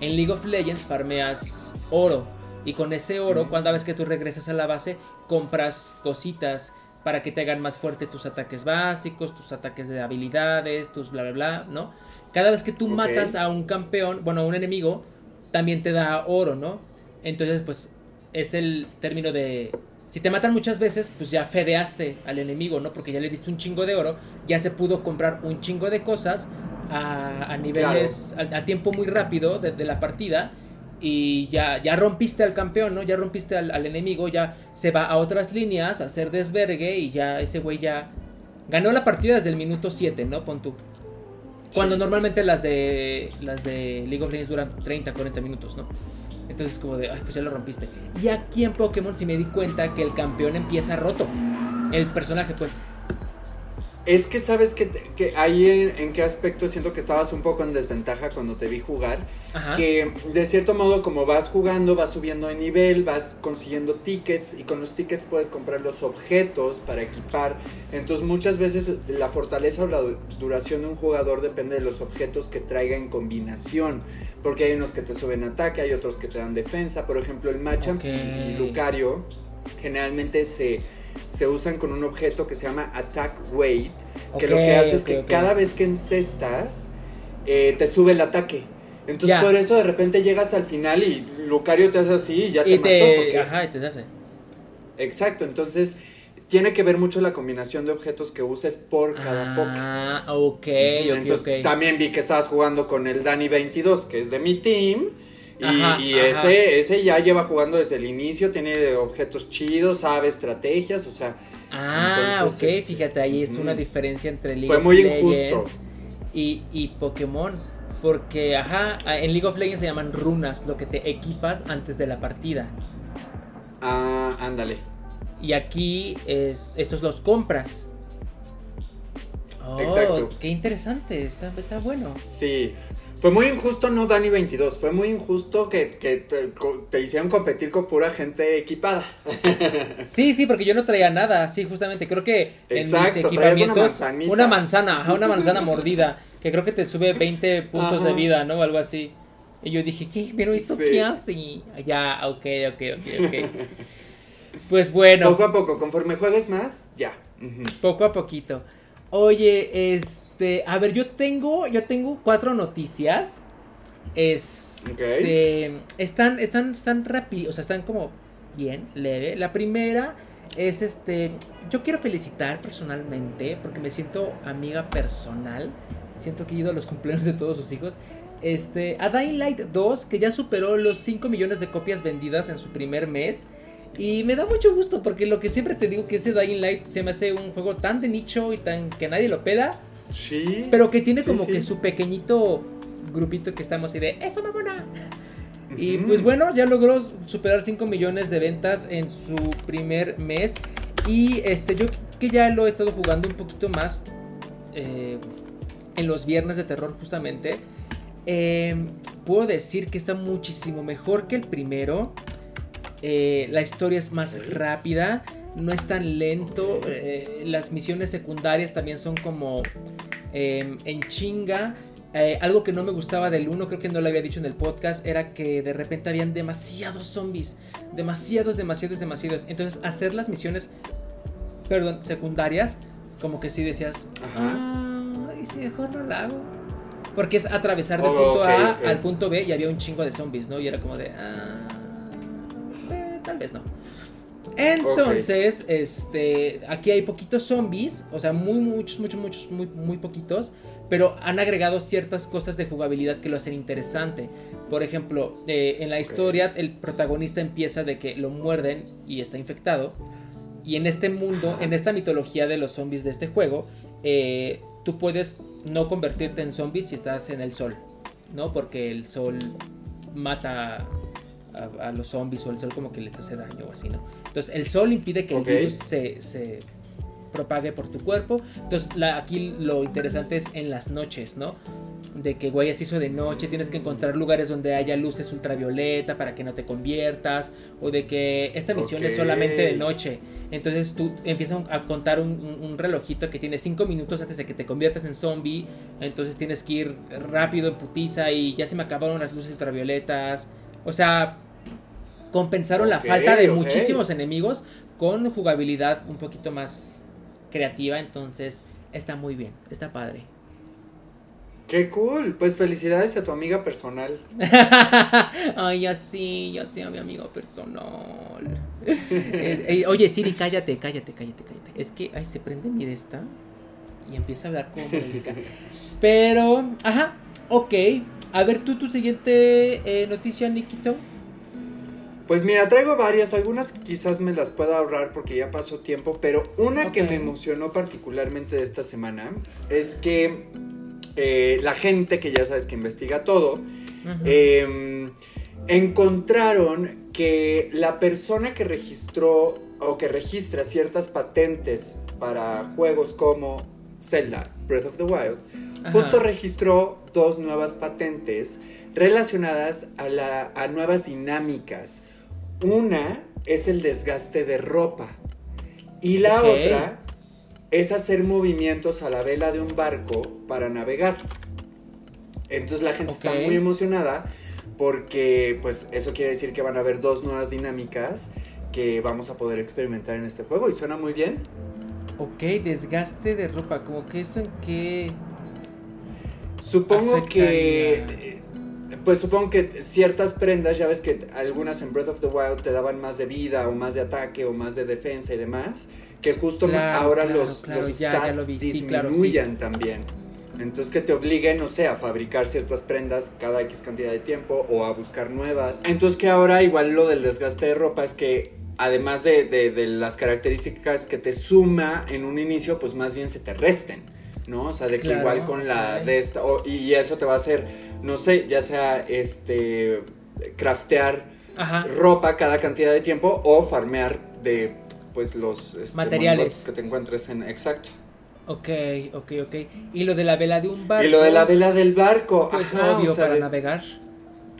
En League of Legends farmeas oro y con ese oro Mm. cuando vez que tú regresas a la base compras cositas para que te hagan más fuerte tus ataques básicos, tus ataques de habilidades, tus bla bla bla, ¿no? Cada vez que tú matas a un campeón, bueno, a un enemigo, también te da oro, ¿no? Entonces, pues es el término de si te matan muchas veces, pues ya fedeaste al enemigo, ¿no? Porque ya le diste un chingo de oro, ya se pudo comprar un chingo de cosas a, a niveles, a, a tiempo muy rápido de, de la partida. Y ya, ya rompiste al campeón, ¿no? Ya rompiste al, al enemigo, ya se va a otras líneas a hacer desvergue y ya ese güey ya ganó la partida desde el minuto 7, ¿no? Pon tú. Cuando Sí. normalmente las de las de League of Legends duran 30, 40 minutos, ¿no? Entonces como de, ay, pues ya lo rompiste. Y aquí en Pokémon sí me di cuenta que el campeón empieza roto. El personaje, pues. Es que sabes que, que ahí en, en qué aspecto siento que estabas un poco en desventaja cuando te vi jugar. Ajá. Que de cierto modo como vas jugando, vas subiendo de nivel, vas consiguiendo tickets y con los tickets puedes comprar los objetos para equipar. Entonces muchas veces la fortaleza o la du- duración de un jugador depende de los objetos que traiga en combinación. Porque hay unos que te suben ataque, hay otros que te dan defensa. Por ejemplo el Machamp y Lucario generalmente se, se usan con un objeto que se llama Attack Weight. Que lo que hace es que cada vez que encestas eh, te sube el ataque. Entonces por eso de repente llegas al final y Lucario te hace así y ya te, mató. porque- Ajá, y te hace. Exacto, entonces tiene que ver mucho la combinación de objetos que uses por cada Poké. Ah, ok, ok, Entonces, ok. También vi que estabas jugando con el Dani 22, que es de mi team. Y, Ajá, y ajá. ese, ese ya lleva jugando desde el inicio, tiene objetos chidos, sabe estrategias, o sea, Ah, Entonces, ok, este, fíjate, ahí es una diferencia entre League Fue of muy Legends injusto. y, y Pokémon. Porque, ajá, en League of Legends se llaman runas, lo que te equipas antes de la partida. ah, ándale. Y aquí es, estos los compras. Oh, Exacto. qué interesante, está, está bueno. Sí. Fue muy injusto no Dani 22, fue muy injusto que, que te, te hicieron competir con pura gente equipada. Sí, sí, porque yo no traía nada, sí, justamente, creo que en mis una equipamientos, manzanita. una manzana, una manzana mordida, que creo que te sube 20 puntos de vida, ¿no? Algo así. Y yo dije, ¿qué? ¿Pero esto Sí. qué hace? Ya, ok, ok, ok, ok. Pues bueno, Poco a poco, conforme juegues más, ya. Poco a poquito. Oye, este, a ver, yo tengo, yo tengo cuatro noticias. Este, están, están, están rápido, o sea, están como bien, leve. La primera es este, yo quiero felicitar personalmente porque me siento amiga personal. Siento que he ido a los cumpleaños de todos sus hijos. Este, a Dying Light 2, que ya superó los 5 millones de copias vendidas en su primer mes. Y me da mucho gusto porque lo que siempre te digo que ese Dying Light se me hace un juego tan de nicho y tan que nadie lo pela, Sí. pero que tiene Sí, como sí. que su pequeñito grupito que estamos así de ¡Eso, mamona! Y pues bueno, ya logró superar 5 millones de ventas en su primer mes. Y este, yo que ya lo he estado jugando un poquito más eh, en los viernes de terror justamente. eh, puedo decir que está muchísimo mejor que el primero. Eh, la historia es más rápida, no es tan lento. eh, las misiones secundarias también son como eh, en chinga. Eh, algo que no me gustaba del 1, creo que no lo había dicho en el podcast, era que de repente habían demasiados zombies. Demasiados, demasiados, demasiados. Entonces, hacer las misiones, perdón, secundarias, como que sí decías, Ajá. ah, y si mejor no la hago. Porque es atravesar del Oh, punto A al punto B y había un chingo de zombies, ¿no? Y era como de, ah, eh, tal vez no. Entonces, este, aquí hay poquitos zombies, o sea, muy muchos, muchos, muchos, muy, muy poquitos, pero han agregado ciertas cosas de jugabilidad que lo hacen interesante. Por ejemplo, eh, en la historia el protagonista empieza de que lo muerden y está infectado. Y en este mundo, en esta mitología de los zombies de este juego, eh, tú puedes no convertirte en zombie si estás en el sol, ¿no? Porque el sol mata a, los zombies o el sol como que les hace daño o así, ¿no? Entonces el sol impide que el virus se, se, propague por tu cuerpo. Entonces aquí lo interesante es en las noches, ¿no? De que se hizo de noche, tienes que encontrar lugares donde haya luces ultravioleta para que no te conviertas, o de que esta misión es solamente de noche. Entonces tú empiezas a contar un, relojito que tiene 5 minutos antes de que te conviertas en zombie. Entonces tienes que ir rápido en putiza y ya se me acabaron las luces ultravioletas. O sea, compensaron la falta de muchísimos enemigos con jugabilidad un poquito más creativa. Entonces está muy bien, está padre. Qué cool, pues felicidades a tu amiga personal. Ay, ya sí, ya sí a mi amigo personal. Eh, eh, oye, Siri, cállate, cállate, cállate, cállate. Es que, ay, se prende mi de esta y empieza a hablar como Pero, ajá, ok. A ver, tú, tu siguiente eh, noticia, Nikito. Pues mira, traigo varias, algunas quizás me las pueda ahorrar porque ya pasó tiempo, pero una que me emocionó particularmente de esta semana es que eh, la gente que ya sabes que investiga todo, em, encontraron que la persona que registró o que registra ciertas patentes para juegos como Zelda, Breath of the Wild, justo registró dos nuevas patentes relacionadas a, la, a nuevas dinámicas. Una es el desgaste de ropa y la otra es hacer movimientos a la vela de un barco para navegar. Entonces la gente está muy emocionada porque pues eso quiere decir que van a haber dos nuevas dinámicas que vamos a poder experimentar en este juego y suena muy bien. Ok, desgaste de ropa, como que eso en qué... Supongo que pues supongo que ciertas prendas, ya ves que algunas en Breath of the Wild te daban más de vida o más de ataque o más de defensa y demás, que justo ahora los, stats disminuyan también. Entonces que te obliguen, no sé, a fabricar ciertas prendas cada X cantidad de tiempo o a buscar nuevas. Entonces que ahora igual lo del desgaste de ropa es que además de, de las características que te suma en un inicio, pues más bien se te resten. ¿No? O sea, de que igual con la de esta, y eso te va a hacer, no sé, ya sea este, craftear ropa cada cantidad de tiempo o farmear de, pues, los este, materiales que te encuentres en, exacto. Ok, ok, ok. Y lo de la vela de un barco. Y lo de la vela del barco. Pues obvio, para navegar.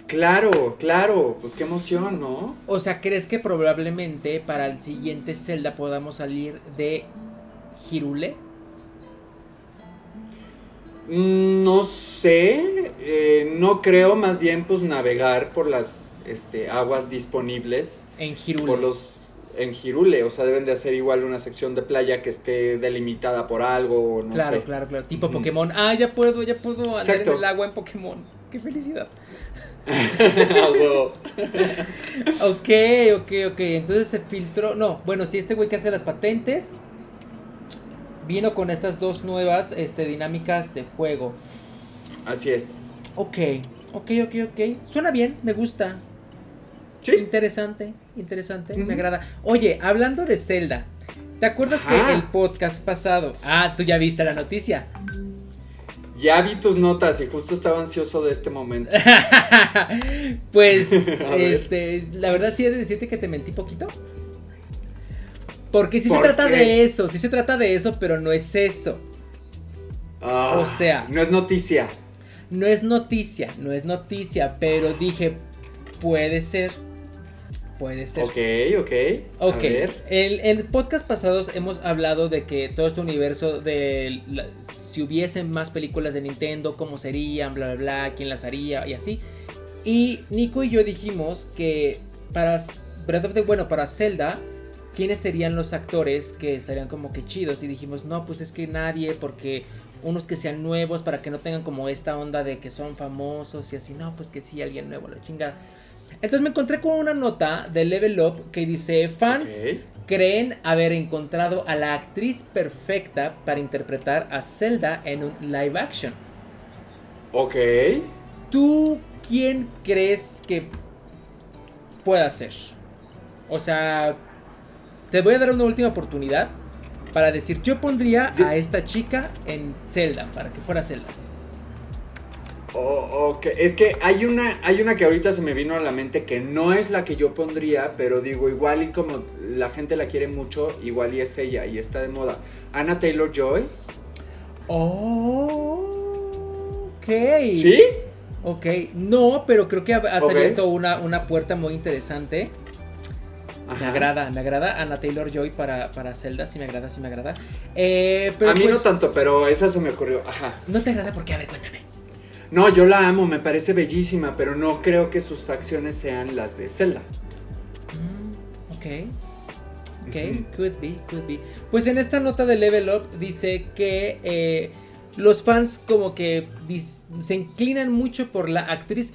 Claro, claro, pues qué emoción, ¿no? O sea, ¿crees que probablemente para el siguiente Zelda podamos salir de Hirule? Mm, no sé, eh, no creo, más bien pues navegar por las este, aguas disponibles. En Girule. Por los, en Girule, o sea, deben de hacer igual una sección de playa que esté delimitada por algo, no claro, sé. Claro, claro, tipo Pokémon. Ah, ya puedo, ya puedo andar en el agua en Pokémon. Qué felicidad. ok, ok, ok. Entonces se filtró. No, bueno, si este güey que hace las patentes vino con estas dos nuevas este, dinámicas de juego. Así es. Ok, ok, ok, ok. Suena bien, me gusta. Sí. Interesante, interesante, me agrada. Oye, hablando de Zelda, ¿te acuerdas que el podcast pasado... Ah, tú ya viste la noticia. Ya vi tus notas y justo estaba ansioso de este momento. pues, este, la verdad sí he de decirte que te mentí poquito. Porque sí se trata de eso, sí se trata de eso, pero no es eso. Ah, o sea. No es noticia. No es noticia, no es noticia, pero dije, puede ser. Puede ser. Ok, ok. Ok. En el podcast pasados hemos hablado de que todo este universo de si hubiesen más películas de Nintendo, cómo serían, bla, bla, bla, quién las haría y así. Y Nico y yo dijimos que para Breath of the, bueno, para Zelda quiénes serían los actores que estarían como que chidos. Y dijimos, no, pues es que nadie, porque unos que sean nuevos para que no tengan como esta onda de que son famosos y así, no, pues que sí, alguien nuevo, la chingada. Entonces me encontré con una nota de Level Up que dice, fans creen haber encontrado a la actriz perfecta para interpretar a Zelda en un live action. Ok. ¿Tú quién crees que pueda ser? O sea, te voy a dar una última oportunidad para decir, yo pondría a esta chica en Zelda, para que fuera Zelda. Oh, ok. Es que hay una, hay una que ahorita se me vino a la mente que no es la que yo pondría, pero digo, igual y como la gente la quiere mucho, igual y es ella y está de moda. Anna Taylor Joy. Oh, ok. ¿Sí? Ok, no, pero creo que ha- has Ok. abierto una, una puerta muy interesante. Me agrada, me agrada Anna Taylor Joy para, para Zelda, sí me agrada, sí me agrada. Eh, pero a mí pues, no tanto, pero esa se me ocurrió. Ajá. ¿No te agrada porque? A ver, cuéntame. No, yo la amo, me parece bellísima, pero no creo que sus facciones sean las de Zelda. Mm, ok. Ok, Ujú. could be, could be. Pues en esta nota de Level Up dice que eh, los fans como que se inclinan mucho por la actriz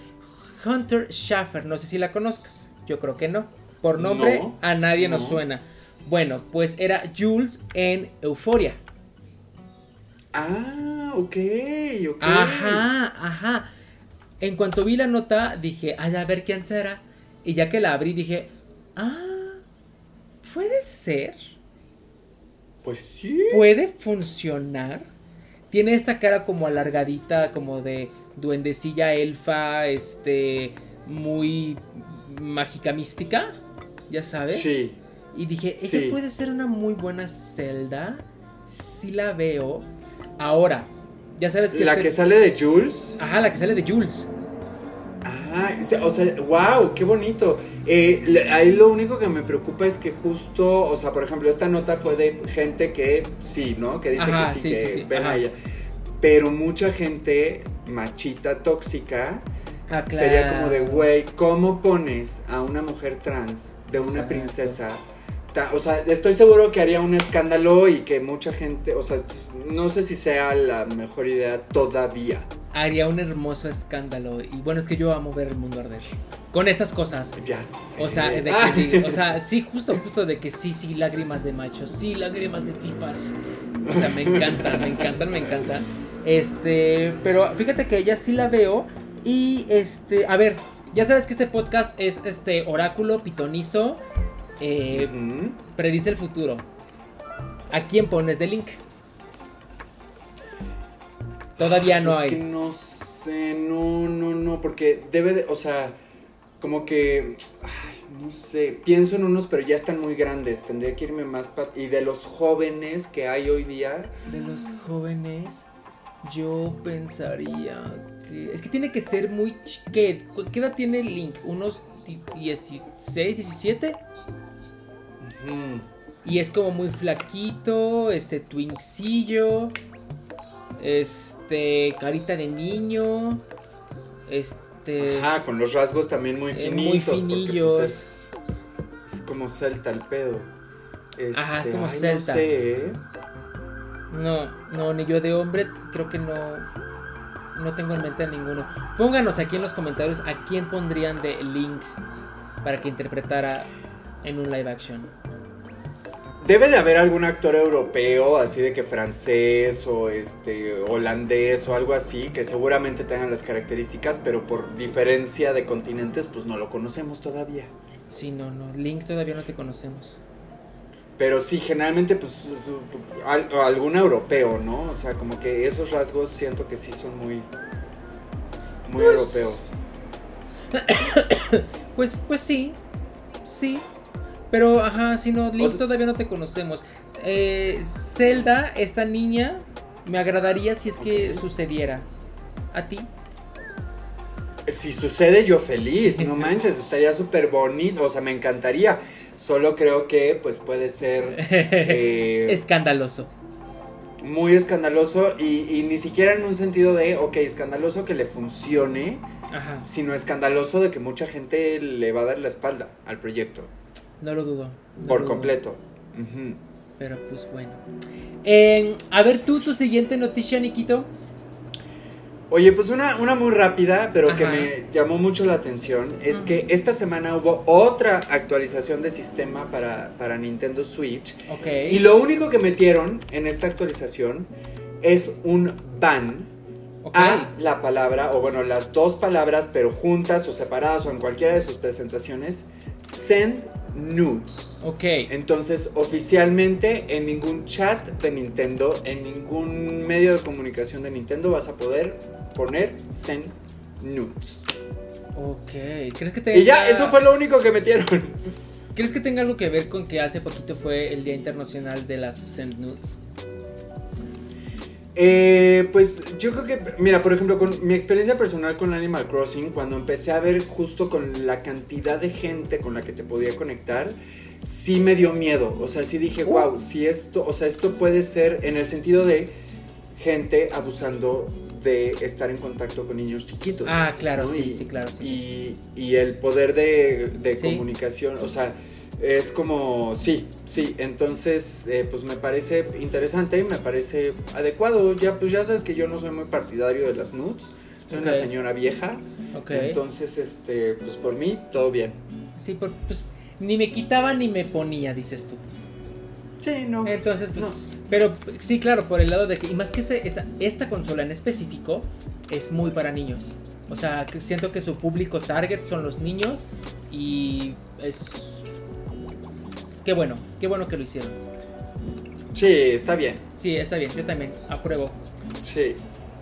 Hunter Schaffer. No sé si la conozcas. Yo creo que no. Por nombre No, a nadie nos no. suena. Bueno, pues era Jules en Euforia. Ah, ok, ok. Ajá, ajá. En cuanto vi la nota, dije, ay, a ver quién será. Y ya que la abrí, dije, ah, puede ser. Pues sí. puede funcionar. Tiene esta cara como alargadita, como de duendecilla elfa, este, muy mágica mística, ya sabes. Sí. Y dije, ella Sí. puede ser una muy buena Zelda. Sí la veo. Ahora, ya sabes que La este- que sale de Jules. Ajá, la que sale de Jules. Ah, o sea, wow, qué bonito. Eh, ahí lo único que me preocupa es que justo, o sea, por ejemplo, esta nota fue de gente que sí, ¿no? Que dice Ajá, que sí, sí, que sí, ven a ella. Pero mucha gente machita tóxica Ah, sería como de, güey, ¿cómo pones a una mujer trans de una Exacto. princesa? O sea, estoy seguro que haría un escándalo y que mucha gente, o sea, no sé si sea la mejor idea todavía. Haría un hermoso escándalo. Y bueno, es que yo amo ver el mundo arder. Con estas cosas. Ya sé. O sea, de que, diga- o sea, sí, justo, justo de que sí, sí, lágrimas de machos, sí, lágrimas de fifas. O sea, me encantan, me encantan, me encantan. Este, pero fíjate que ella sí la veo. Y este, a ver, ya sabes que este podcast es este oráculo pitonizo. eh, predice el futuro. ¿A quién pones de link? Todavía no es hay. que no sé, no, no, no, porque debe de, o sea, como que, ay, no sé, pienso en unos, pero ya están muy grandes, tendría que irme más y de los jóvenes que hay hoy día, De los jóvenes, yo pensaría que. Es que tiene que ser muy. ¿Qué, ¿Qué edad tiene Link? ¿Unos di- 16, 17? ujú, Y es como muy flaquito, este twinkcillo, este carita de niño, este... ajá, con los rasgos también muy Eh, muy finitos, porque finillos. pues es, es como celta el pedo. Ajá, es Este, como ay, celta. No sé, ¿eh? No, no, ni yo de hombre, creo que no, no tengo en mente a ninguno. Pónganos aquí en los comentarios a quién pondrían de Link para que interpretara en un live action. Debe de haber algún actor europeo, así de que francés o este holandés o algo así, que seguramente tengan las características, pero por diferencia de continentes, pues no lo conocemos todavía. Sí, no, no, Link todavía no te conocemos. Pero sí, generalmente, pues algún europeo, ¿no? O sea, como que esos rasgos siento que sí son muy, muy Pues, europeos. Pues, pues sí, sí. Pero, ajá, si no, Link sea- todavía no te conocemos. Eh, Zelda, esta niña, me agradaría si es que sucediera. ¿A ti? Si sucede, yo feliz, no manches, estaría súper bonito, o sea, me encantaría. Solo creo que, pues, puede ser eh, Escandaloso. muy escandaloso y, y ni siquiera en un sentido de, ok, escandaloso que le funcione, Ajá, sino escandaloso de que mucha gente le va a dar la espalda al proyecto, no lo dudo. no por lo dudo. completo. Pero pues bueno. Eh, a ver tú, tu siguiente noticia, Nikito. Oye, pues una, una muy rápida, pero que me llamó mucho la atención, es que esta semana hubo otra actualización de sistema para, para Nintendo Switch. Ok. Y lo único que metieron en esta actualización es un ban a la palabra, o bueno, las dos palabras, pero juntas o separadas o en cualquiera de sus presentaciones, send nudes. Ok. Entonces, oficialmente en ningún chat de Nintendo, en ningún medio de comunicación de Nintendo vas a poder poner send nudes. Ok. ¿Crees que tenga... Y ya, eso fue lo único que metieron. ¿Crees que tenga algo que ver con que hace poquito fue el Día Internacional de las Send Nudes? Eh, pues yo creo que, mira, por ejemplo, con mi experiencia personal con Animal Crossing, cuando empecé a ver justo con la cantidad de gente con la que te podía conectar, sí me dio miedo. O sea, sí dije, Uh. wow, si esto, o sea, esto puede ser en el sentido de gente abusando de estar en contacto con niños chiquitos. Ah, claro, ¿no? sí, Y- sí, claro, sí. Y, y el poder de, de Sí. comunicación, o sea, es como, sí, sí, entonces, eh, pues me parece interesante y me parece adecuado. Ya, pues ya sabes que yo no soy muy partidario de las nudes, soy una señora vieja, entonces, este, pues por mí, todo bien. Sí, por- pues ni me quitaba ni me ponía, dices tú. Sí, no. Entonces, pues, pero sí, claro, por el lado de que, y más que este, esta, esta consola en específico es muy para niños. O sea, que siento que su público target son los niños y es... Qué bueno, qué bueno que lo hicieron. Sí, está bien, Sí, está bien, yo también apruebo. sí.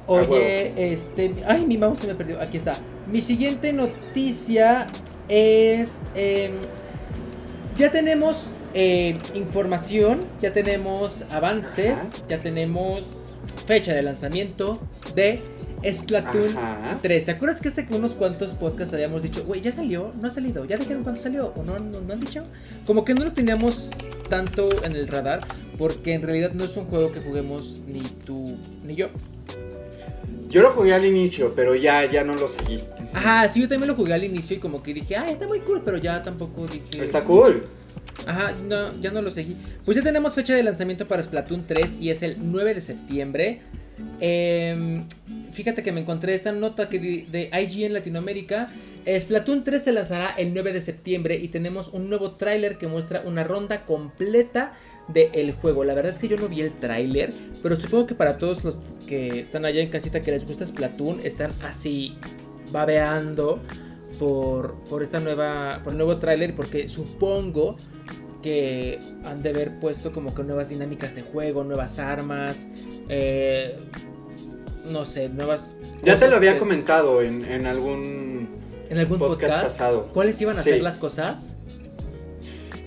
Oye, este. Ay, mi mouse se me perdió. Aquí está. Mi siguiente noticia es. em, ya tenemos eh, información, ya tenemos avances, Ajá. ya tenemos fecha de lanzamiento de Splatoon Ajá. 3. ¿Te acuerdas que hace unos cuantos podcasts habíamos dicho, güey, ya salió? ¿No ha salido? ¿Ya dijeron cuándo salió? ¿O no, no, no han dicho? Como que no lo teníamos tanto en el radar, porque en realidad no es un juego que juguemos ni tú ni yo. Yo lo jugué al inicio, pero ya, ya no lo seguí. Ajá, sí, yo también lo jugué al inicio y como que dije, ah, está muy cool, pero ya tampoco dije. Está cool. Ajá, no, ya no lo seguí. Pues ya tenemos fecha de lanzamiento para Splatoon 3 y es el 9 de septiembre. Em, fíjate que me encontré esta nota de IGN Latinoamérica. Splatoon 3 se lanzará el 9 de septiembre y tenemos un nuevo tráiler que muestra una ronda completa del juego. La verdad es que yo no vi el tráiler, pero supongo que para todos los que están allá en casita que les gusta Splatoon están así babeando por, por esta nueva por el nuevo tráiler porque supongo que han de haber puesto como que nuevas dinámicas de juego, nuevas armas, eh, no sé, nuevas. Ya te lo había que- comentado en, en algún en algún podcast, podcast. pasado. ¿Cuáles iban a Sí. ser las cosas?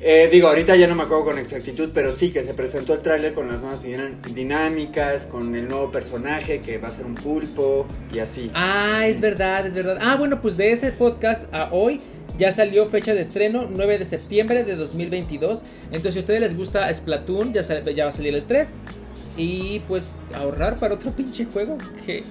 Eh, digo, ahorita ya no me acuerdo con exactitud, pero sí que se presentó el tráiler con las nuevas dinámicas, con el nuevo personaje que va a ser un pulpo y así. Ah, es verdad, es verdad. Ah, bueno, pues de ese podcast a hoy ya salió fecha de estreno, 9 de septiembre de 2022. Entonces, si a ustedes les gusta Splatoon, ya, va a salir el 3. Y pues ahorrar para otro pinche juego que,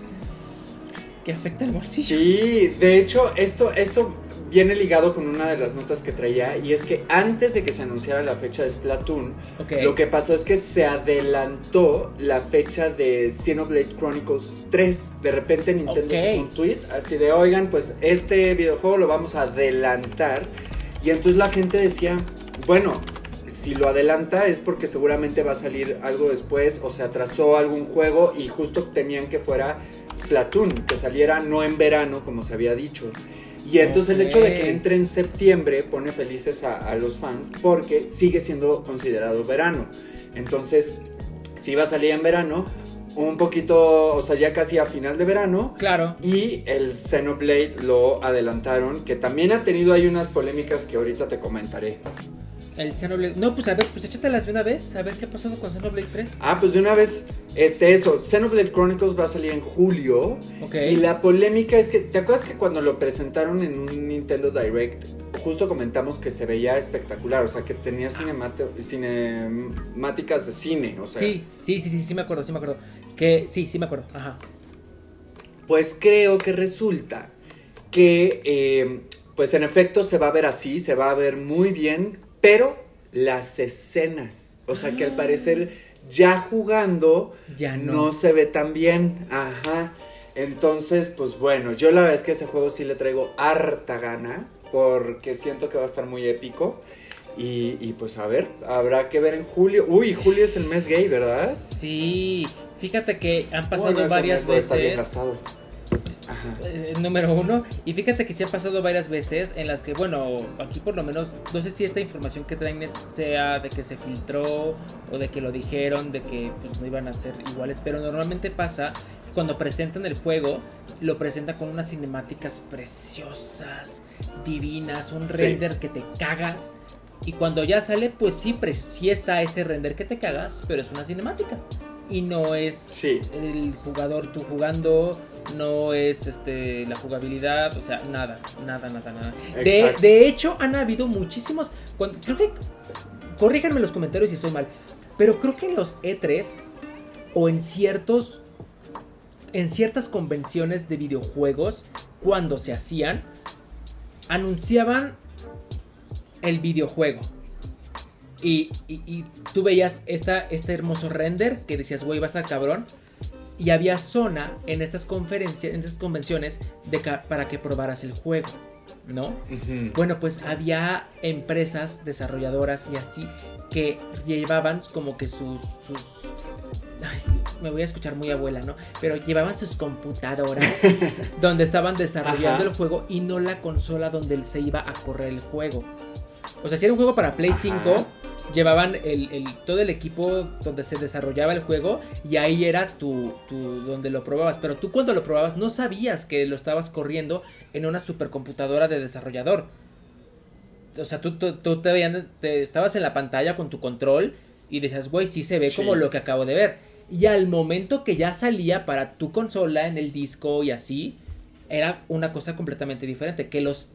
que afecta el bolsillo. Sí, de hecho, esto, esto viene ligado con una de las notas que traía y es que antes de que se anunciara la fecha de Splatoon, lo que pasó es que se adelantó la fecha de Xenoblade Chronicles 3. De repente Nintendo Ok. sacó un tweet así de, oigan, pues este videojuego lo vamos a adelantar. Y entonces la gente decía, bueno, si lo adelanta es porque seguramente va a salir algo después o se atrasó algún juego y justo tenían que fuera Splatoon, que saliera no en verano como se había dicho. Y entonces el hecho de que entre en septiembre pone felices a, a los fans porque sigue siendo considerado verano. Entonces, si va a salir en verano, un poquito, o sea, ya casi a final de verano. Claro. Y el Xenoblade lo adelantaron, que también ha tenido ahí unas polémicas que ahorita te comentaré. El Xenoblade. No, pues a ver, pues échatelas de una vez. A ver qué ha pasado con Xenoblade 3. Ah, pues de una vez, este, eso, Xenoblade Chronicles va a salir en julio. Ok. Y la polémica es que, ¿te acuerdas que cuando lo presentaron en un Nintendo Direct, justo comentamos que se veía espectacular, o sea, que tenía cinemate- cinemáticas de cine, o sea. Sí, sí, sí, sí, sí me acuerdo, sí me acuerdo. Que sí, sí me acuerdo. Ajá. Pues creo que resulta que, eh, pues en efecto se va a ver así, se va a ver muy bien, pero las escenas, o sea, que al Ah. parecer ya jugando Ya no. no se ve tan bien, ajá. Entonces, pues bueno, yo la verdad es que a ese juego sí le traigo harta gana, porque siento que va a estar muy épico. Y, y, pues a ver, habrá que ver en julio. Uy, julio es el mes gay, ¿verdad? Sí, fíjate que han pasado varias veces. Eh, número uno. Y fíjate que sí ha pasado varias veces en las que, bueno, aquí por lo menos, no sé si esta información que traen sea de que se filtró o de que lo dijeron, de que pues no iban a ser iguales, pero normalmente pasa que cuando presentan el juego, lo presentan con unas cinemáticas preciosas, divinas, un render que te cagas. Y cuando ya sale, pues sí, sí está ese render que te cagas, pero es una cinemática. Y no es el jugador tú jugando no es este la jugabilidad, o sea, nada, nada, nada, nada. De, de, hecho, han habido muchísimos. creo que. Corríjanme en los comentarios si estoy mal. Pero creo que en los E3 o en ciertos. En ciertas convenciones de videojuegos, cuando se hacían, anunciaban el videojuego. Y, y, tú veías esta, este hermoso render que decías, güey, va a estar cabrón y había zona en estas conferencias, en estas convenciones de para que probaras el juego, ¿no? Bueno, pues había empresas desarrolladoras y así que llevaban como que sus, sus Ay, me voy a escuchar muy abuela, ¿no? Pero llevaban sus computadoras donde estaban desarrollando el juego y no la consola donde se iba a correr el juego. O sea, si era un juego para Play 5, llevaban el, todo el equipo donde se desarrollaba el juego y ahí era tu, tu, donde lo probabas. Pero tú cuando lo probabas no sabías que lo estabas corriendo en una supercomputadora de desarrollador. O sea, tú, tú, te, te, estabas en la pantalla con tu control y decías, güey, sí se ve como lo que acabo de ver. Y al momento que ya salía para tu consola en el disco y así, era una cosa completamente diferente. Que los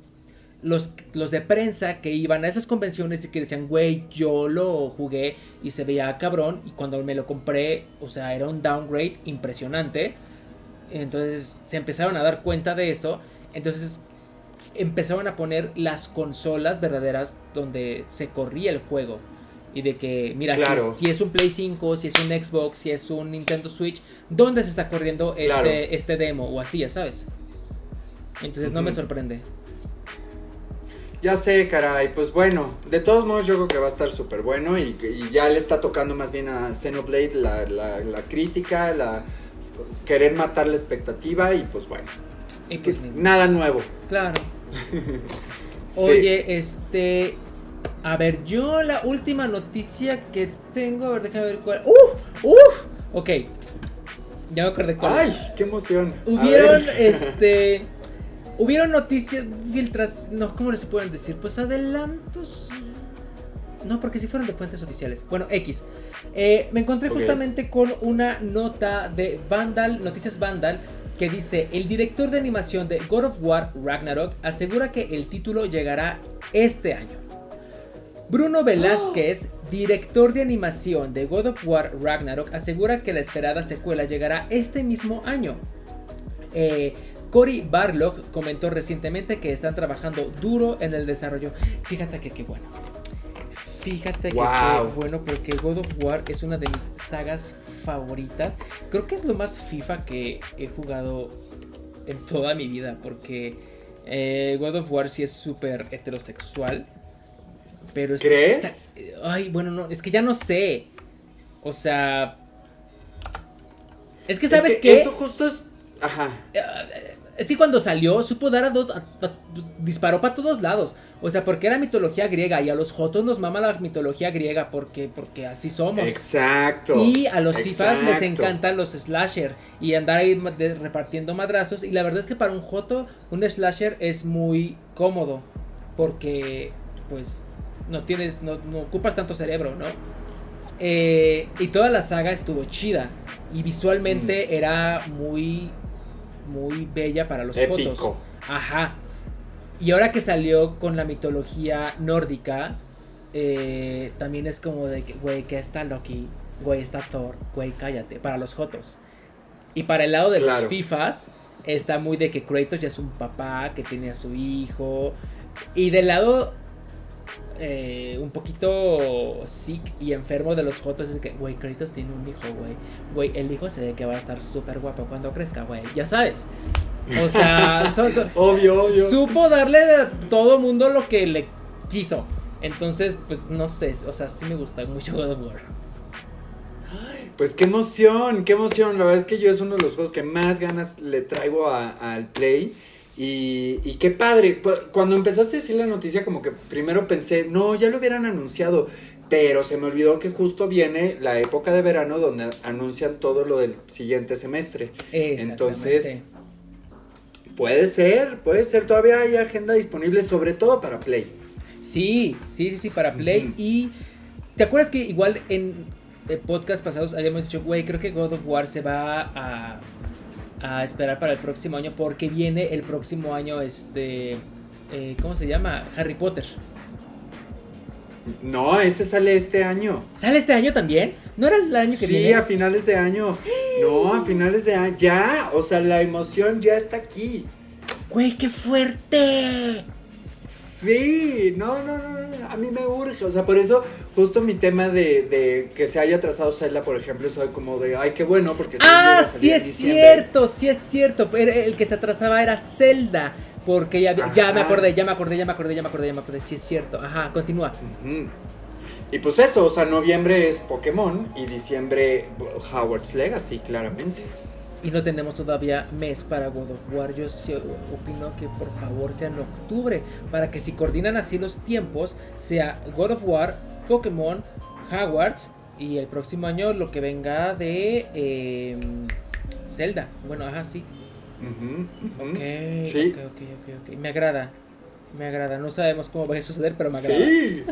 los, los de prensa que iban a esas convenciones y que decían, güey, yo lo jugué y se veía cabrón. Y cuando me lo compré, o sea, era un downgrade impresionante. Entonces se empezaron a dar cuenta de eso. Entonces empezaron a poner las consolas verdaderas donde se corría el juego. Y de que, mira, si, es un Play 5, si es un Xbox, si es un Nintendo Switch, ¿dónde se está corriendo este, este demo? O así, ya sabes. Entonces no me sorprende. Ya sé, caray, pues bueno, de todos modos yo creo que va a estar súper bueno y, ya le está tocando más bien a Xenoblade la, la, crítica, la querer matar la expectativa y pues bueno, pues nada nuevo. Claro. Oye, este, a ver, yo la última noticia que tengo, a ver, déjame ver cuál. ¡Uf! ¡Uf! Ok, ya me acordé cuál. ¡Ay, qué emoción! Hubieron, este... Hubieron noticias, filtras, no, ¿cómo les pueden decir? Pues adelantos. No, porque si fueron de fuentes oficiales. Bueno, X. Eh, me encontré justamente con una nota de Vandal, Noticias Vandal, que dice, el director de animación de God of War Ragnarok asegura que el título llegará este año. Bruno Velázquez, director de animación de God of War Ragnarok, asegura que la esperada secuela llegará este mismo año. Eh, Cory Barlog comentó recientemente que están trabajando duro en el desarrollo. Fíjate que qué bueno. Fíjate que qué bueno porque God of War es una de mis sagas favoritas. Creo que es lo más FIFA que he jugado en toda mi vida porque eh, God of War sí es súper heterosexual. Pero es ¿Crees? ay, bueno, no, es que ya no sé. O sea... Es que sabes que, Eso justo es... Ajá. Es que cuando salió, supo dar a dos. Pues, disparó para todos lados. O sea, porque era mitología griega. Y a los Jotos nos mama la mitología griega. Porque, porque así somos. Exacto. Y a los FIFAs les encantan los slasher. Y andar ahí repartiendo madrazos. Y la verdad es que para un Joto, un slasher es muy cómodo. Porque, pues, no tienes. No, ocupas tanto cerebro, ¿no? Eh, y toda la saga estuvo chida. Y visualmente era muy muy bella para los fotos. Ajá. Y ahora que salió con la mitología nórdica, eh, también es como de que, güey, que está Loki, güey, está Thor, güey, cállate, para los Jotos. Y para el lado de los FIFAs, está muy de que Kratos ya es un papá, que tiene a su hijo. Y del lado eh, un poquito sick y enfermo de los Jotos es que, güey, Kratos tiene un hijo, güey. Güey, el hijo se ve que va a estar súper guapo cuando crezca, güey. Ya sabes. O sea, obvio, obvio. Supo darle a todo mundo lo que le quiso. Entonces, pues no sé, o sea, sí me gusta mucho God of War. Pues qué emoción, qué emoción. La verdad es que yo es uno de los juegos que más ganas le traigo al Play. Y, y, qué padre. Cuando empezaste a decir la noticia, como que primero pensé, no, ya lo hubieran anunciado. Pero se me olvidó que justo viene la época de verano donde anuncian todo lo del siguiente semestre. Entonces, puede ser, puede ser. Todavía hay agenda disponible, sobre todo para Play. Sí, sí, sí, sí, para Play. Y ¿te acuerdas que igual en podcast pasados habíamos dicho, güey, creo que God of War se va a, a esperar para el próximo año porque viene el próximo año, este, eh, ¿cómo se llama? Harry Potter. No, ese sale este año. ¿Sale este año también? ¿No era el año que viene? Sí, a finales de año. No, a finales de año. Ya, o sea, la emoción ya está aquí. Güey, qué fuerte. Sí, no, no, no, a mí me urge, o sea, por eso justo mi tema de, que se haya trazado Zelda, por ejemplo, soy como de, ay, qué bueno, porque... Ah, sí es cierto, sí es cierto, el que se atrasaba era Zelda, porque ya, ya me acordé, ya me acordé, ya me acordé, ya me acordé, ya me acordé, sí es cierto, ajá, continúa. Y pues eso, o sea, noviembre es Pokémon y diciembre Howard's Legacy, claramente y no tenemos todavía mes para God of War. Yo opino que por favor sea en octubre, para que si coordinan así los tiempos, sea God of War, Pokémon, Hogwarts y el próximo año lo que venga de em, Zelda. Bueno, ajá, sí. sí. ok, ok, ok, Me agrada. Me agrada, no sabemos cómo va a suceder, pero me agrada. Sí.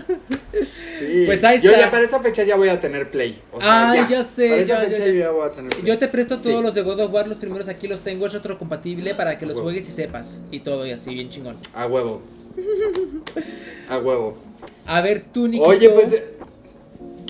sí. Pues ahí está. Yo ya para esa fecha ya voy a tener Play. ah, ya, sé. Para esa fecha ya, voy a tener Play. Yo te presto todos los de God of War, los primeros aquí los tengo, es otro compatible para que los juegues y sepas. Y todo y así, bien chingón. A huevo. a huevo. A ver, tú, Nico. Oye, pues.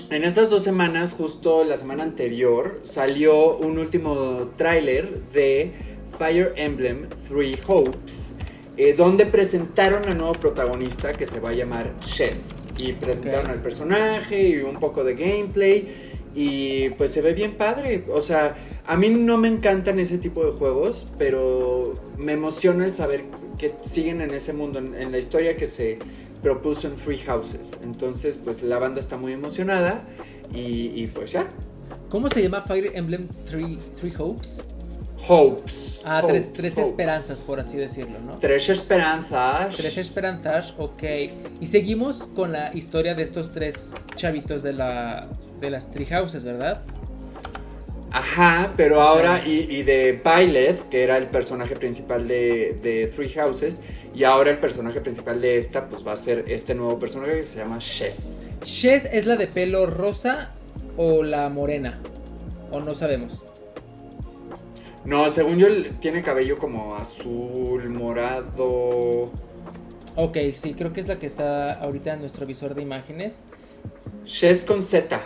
En estas dos semanas, justo la semana anterior, salió un último tráiler de Fire Emblem Three Hopes eh, donde presentaron al nuevo protagonista que se va a llamar Chess. Y presentaron al personaje y un poco de gameplay. Y pues se ve bien padre. O sea, a mí no me encantan ese tipo de juegos, pero me emociona el saber que siguen en ese mundo, en, la historia que se propuso en Three Houses. Entonces, pues la banda está muy emocionada y, y pues ya. ¿Cómo se llama Fire Emblem Three, Three Hopes? Hopes. Ah, tres, esperanzas, por así decirlo, ¿no? Tres esperanzas. Tres esperanzas, ok. Y seguimos con la historia de estos tres chavitos de, la, de las Tree Houses, ¿verdad? Ajá, pero ahora, y, de Violet, que era el personaje principal de, de, Three Houses, y ahora el personaje principal de esta, pues va a ser este nuevo personaje que se llama Shess. ¿Shess es la de pelo rosa o la morena? ¿O no sabemos? No, según yo tiene cabello como azul, morado. Ok, sí, creo que es la que está ahorita en nuestro visor de imágenes. Shes con Z.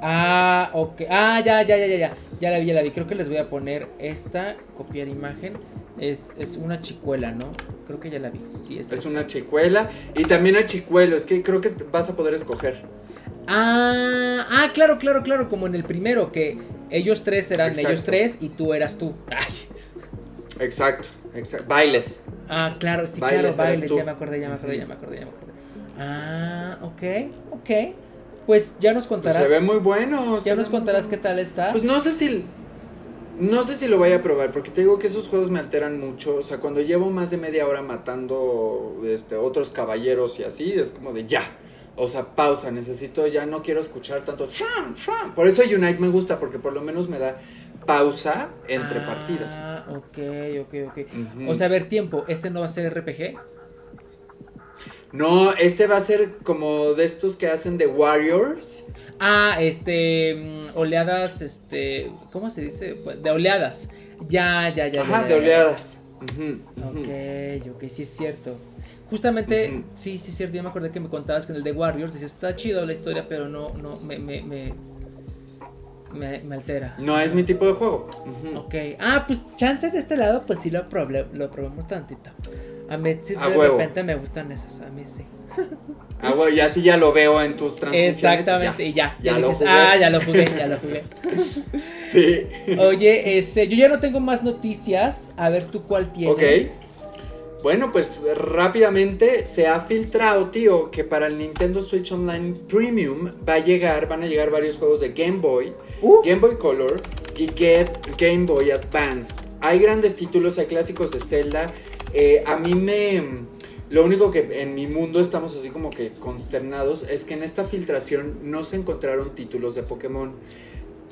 Ah, ok. Ah, ya, ya, ya, ya, ya. Ya la vi, ya la vi. Creo que les voy a poner esta, copiar imagen. Es, es una chicuela, ¿no? Creo que ya la vi. Sí, es, es una chicuela. Y también hay chicuelo. Es que creo que vas a poder escoger. Ah, ah, claro, claro, claro. Como en el primero, que ellos tres eran ellos tres y tú eras tú. Exacto, exacto. Violet. Ah, claro, sí, claro. Ya me acordé, ya me acordé, ya me acordé, ya me acordé. Ah, ok, ok. Pues ya nos contarás. se ve muy bueno. Ya nos contarás qué tal está. Pues no sé si. No sé si lo voy a probar, porque te digo que esos juegos me alteran mucho. O sea, cuando llevo más de media hora matando este, otros caballeros y así, es como de ya o sea, pausa, necesito, ya no quiero escuchar tanto. Por eso Unite me gusta, porque por lo menos me da pausa entre ah, partidas. Ah, ok, ok, ok. O sea, a ver, tiempo, ¿este no va a ser RPG? No, este va a ser como de estos que hacen de Warriors. Ah, este, mm, oleadas, este, ¿cómo se dice? Pues, de oleadas. Ya, ya, ya. Ajá, de oleadas. ok, ok, sí es cierto. Justamente, sí, sí, es cierto. Yo me acordé que me contabas que en el de Warriors decías, está chido la historia, pero no, no, me, me, me, me, altera. No es mi tipo de juego. Ok. Ah, pues chance de este lado, pues sí lo, lo probamos tantito. A mí sí, A de huevo. repente me gustan esas, a mí sí. Sí. Ah, bueno, y así ya lo veo en tus transmisiones. Exactamente, y ya, ya, ya lo dices, jugué. ah, ya lo jugué, ya lo jugué. Sí. Oye, este, yo ya no tengo más noticias, a ver tú cuál tienes. Ok. Bueno, pues rápidamente se ha filtrado, tío, que para el Nintendo Switch Online Premium va a llegar, van a llegar varios juegos de Game Boy, Uh. Game Boy Color y Get Game Boy Advanced. Hay grandes títulos, hay clásicos de Zelda. Eh, a mí me... Lo único que en mi mundo estamos así como que consternados es que en esta filtración no se encontraron títulos de Pokémon.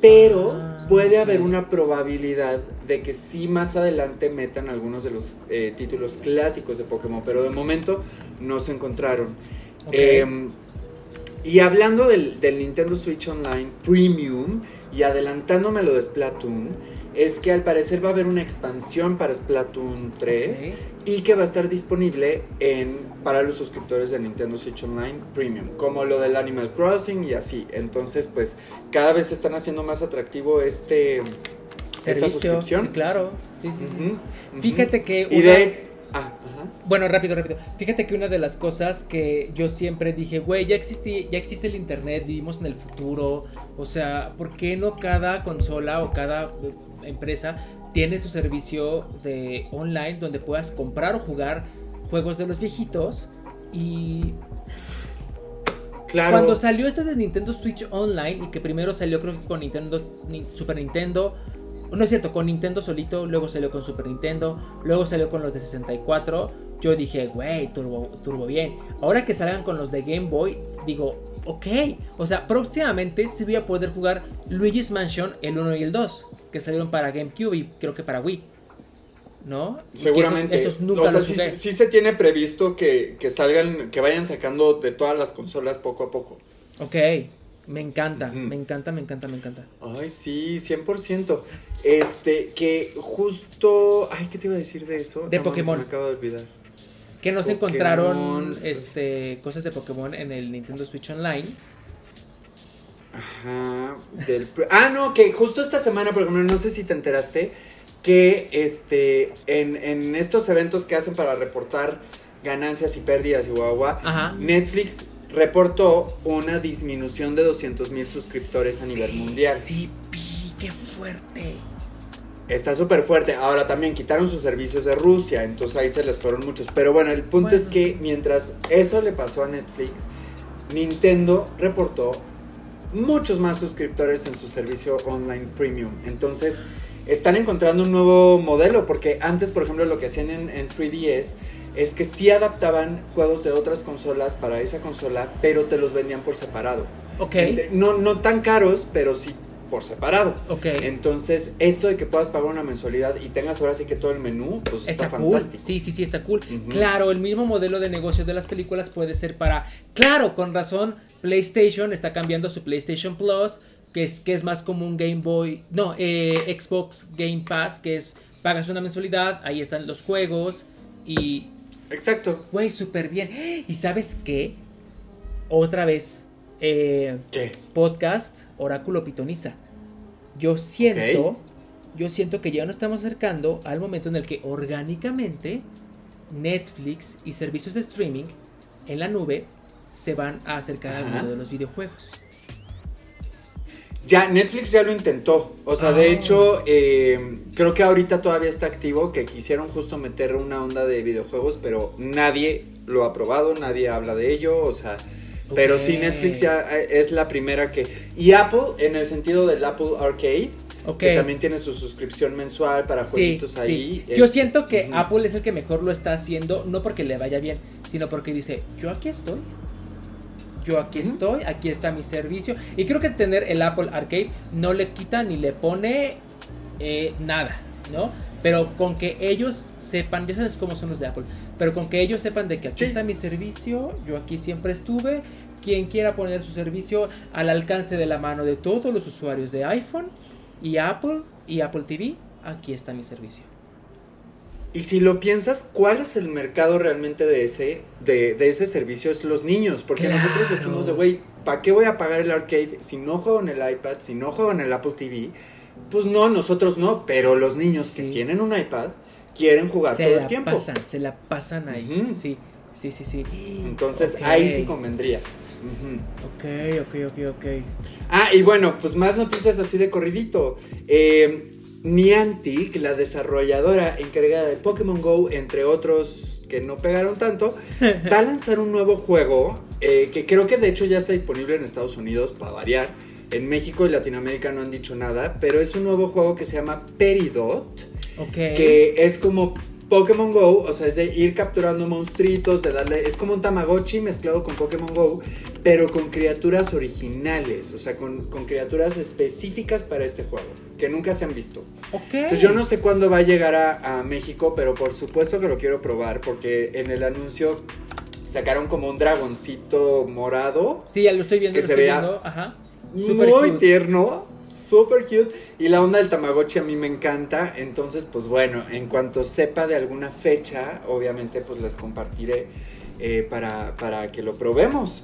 Pero Ah, puede haber una probabilidad de que sí más adelante metan algunos de los eh, títulos clásicos de Pokémon, pero de momento no se encontraron. Em, y hablando del, del Nintendo Switch Online Premium y adelantándome lo de Splatoon, es que al parecer va a haber una expansión para Splatoon 3 Ok. y que va a estar disponible en, para los suscriptores de Nintendo Switch Online Premium, como lo del Animal Crossing y así. Entonces, pues cada vez se están haciendo más atractivo este esta Servicio, suscripción. sí, claro. Sí, sí. Fíjate que y una- de ah, ajá. Bueno, rápido, rápido. Fíjate que una de las cosas que yo siempre dije, güey, ya existe, ya existe el internet, vivimos en el futuro. O sea, ¿por qué no cada consola o cada empresa tiene su servicio de online donde puedas comprar o jugar juegos de los viejitos? Y Claro. cuando salió esto de Nintendo Switch Online y que primero salió creo que con Nintendo Ni- Super Nintendo, no es cierto, con Nintendo solito, luego salió con Super Nintendo, luego salió con los de 64, yo dije, güey, turbo, turbo bien. Ahora que salgan con los de Game Boy, digo, ok, o sea, próximamente sí voy a poder jugar Luigi's Mansion el 1 y el 2, que salieron para GameCube y creo que para Wii. ¿No? Seguramente. Esos, esos nunca o sea, los sí, se tiene previsto que, que salgan, que vayan sacando de todas las consolas poco a poco. Ok, me encanta, me encanta, me encanta, me encanta. Ay, sí, 100%. Este, que justo. Ay, ¿qué te iba a decir de eso? De No mames, Pokémon. se me acaba de olvidar. Que no se encontraron este, cosas de Pokémon en el Nintendo Switch Online. Ajá. del ah, no, que justo esta semana, por ejemplo, no sé si te enteraste, que este, en, en estos eventos que hacen para reportar ganancias y pérdidas y Ajá. Netflix reportó una disminución de 200 mil suscriptores a nivel mundial. Sí, pi, qué fuerte. Está súper fuerte. Ahora también quitaron sus servicios de Rusia, entonces ahí se les fueron muchos. Pero bueno, el punto Bueno, es que sí. mientras eso le pasó a Netflix, Nintendo reportó muchos más suscriptores en su servicio online premium. Entonces, están encontrando un nuevo modelo, porque antes, por ejemplo, lo que hacían en, en 3DS es que sí adaptaban juegos de otras consolas para esa consola, pero te los vendían por separado. Ok, No, no tan caros, pero sí por separado. ok. Entonces, esto de que puedas pagar una mensualidad y tengas ahora sí que todo el menú, pues está, Está, cool. fantástico. Sí, sí, sí, está cool. Claro, el mismo modelo de negocio de las películas puede ser para. Claro, con razón, PlayStation está cambiando su PlayStation Plus, que es, que es más como un Game Boy. No, eh, Xbox Game Pass, que es pagas una mensualidad, ahí están los juegos y. Exacto. Güey, súper bien. ¿Y sabes qué? Otra vez, eh, ¿Qué? podcast Oráculo Pitoniza. Yo siento, yo siento que ya nos estamos acercando al momento en el que orgánicamente Netflix y servicios de streaming en la nube se van a acercar al mundo de los videojuegos. Ya, Netflix ya lo intentó. O sea, Ah. de hecho, eh, creo que ahorita todavía está activo, que quisieron justo meter una onda de videojuegos, pero nadie lo ha probado, nadie habla de ello, o sea... Pero sí. Netflix ya eh, es la primera que... Y Apple, en el sentido del Apple Arcade, que también tiene su suscripción mensual para jueguitos sí. ahí. Yo es- siento que. Apple es el que mejor lo está haciendo, no porque le vaya bien, sino porque dice, yo aquí estoy. Yo aquí estoy, aquí está mi servicio. Y creo que tener el Apple Arcade no le quita ni le pone eh, nada, ¿no? Pero con que ellos sepan, ya sabes cómo son los de Apple, pero con que ellos sepan de que aquí Sí. está mi servicio, yo aquí siempre estuve. Quien quiera poner su servicio al alcance de la mano de todos los usuarios de iPhone y Apple y Apple TV, aquí está mi servicio. Y si lo piensas, ¿cuál es el mercado realmente de ese, de, de ese servicio? Es los niños, porque nosotros decimos de, güey, ¿para qué voy a pagar el arcade si no juego en el iPad, si no juego en el Apple TV? Pues no, nosotros no, pero los niños Sí. que tienen un iPad, quieren jugar se todo el tiempo. pasan, se la pasan ahí. Sí, sí, sí, sí. Entonces ahí sí convendría. Ujú. Ok, ok, ok, ok. Ah, y bueno, pues más noticias así de corridito. Eh, Niantic, la desarrolladora encargada de Pokémon Go, entre otros que no pegaron tanto, va a lanzar un nuevo juego eh, que creo que de hecho ya está disponible en Estados Unidos para variar. En México y Latinoamérica no han dicho nada, pero es un nuevo juego que se llama Peridot, Ok. que es como Pokémon Go, o sea, es de ir capturando monstruitos, de darle, es como un Tamagotchi mezclado con Pokémon Go, pero con criaturas originales, o sea, con, con criaturas específicas para este juego, que nunca se han visto. Ok. Entonces yo no sé cuándo va a llegar a, a México, pero por supuesto que lo quiero probar, porque en el anuncio sacaron como un dragoncito morado, Sí, ya lo estoy viendo, que lo se estoy vea viendo. Ajá. Muy cute. tierno, super cute. Y la onda del Tamagotchi a mí me encanta. Entonces, pues bueno, en cuanto sepa de alguna fecha, obviamente pues les compartiré eh, para, para que lo probemos.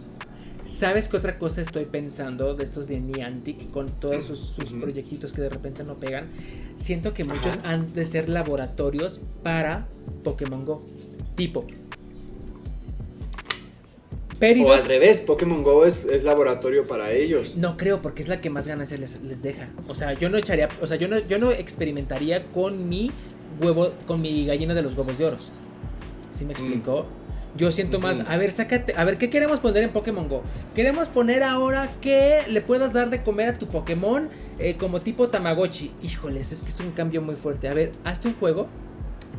¿Sabes qué otra cosa estoy pensando de estos de Niantic con todos sus, sus proyectitos que de repente no pegan? Siento que muchos Ajá. han de ser laboratorios para Pokémon Go. Tipo. O al revés, Pokémon Go es, es laboratorio para ellos. No creo, porque es la que más ganancias les, les deja. O sea, yo no echaría, o sea, yo no, yo no experimentaría con mi huevo, con mi gallina de los huevos de oros. ¿Sí me explicó? Yo siento más, a ver, sácate, a ver, ¿qué queremos poner en Pokémon Go? Queremos poner ahora que le puedas dar de comer a tu Pokémon eh, como tipo Tamagotchi. Híjoles, es que es un cambio muy fuerte. A ver, hazte un juego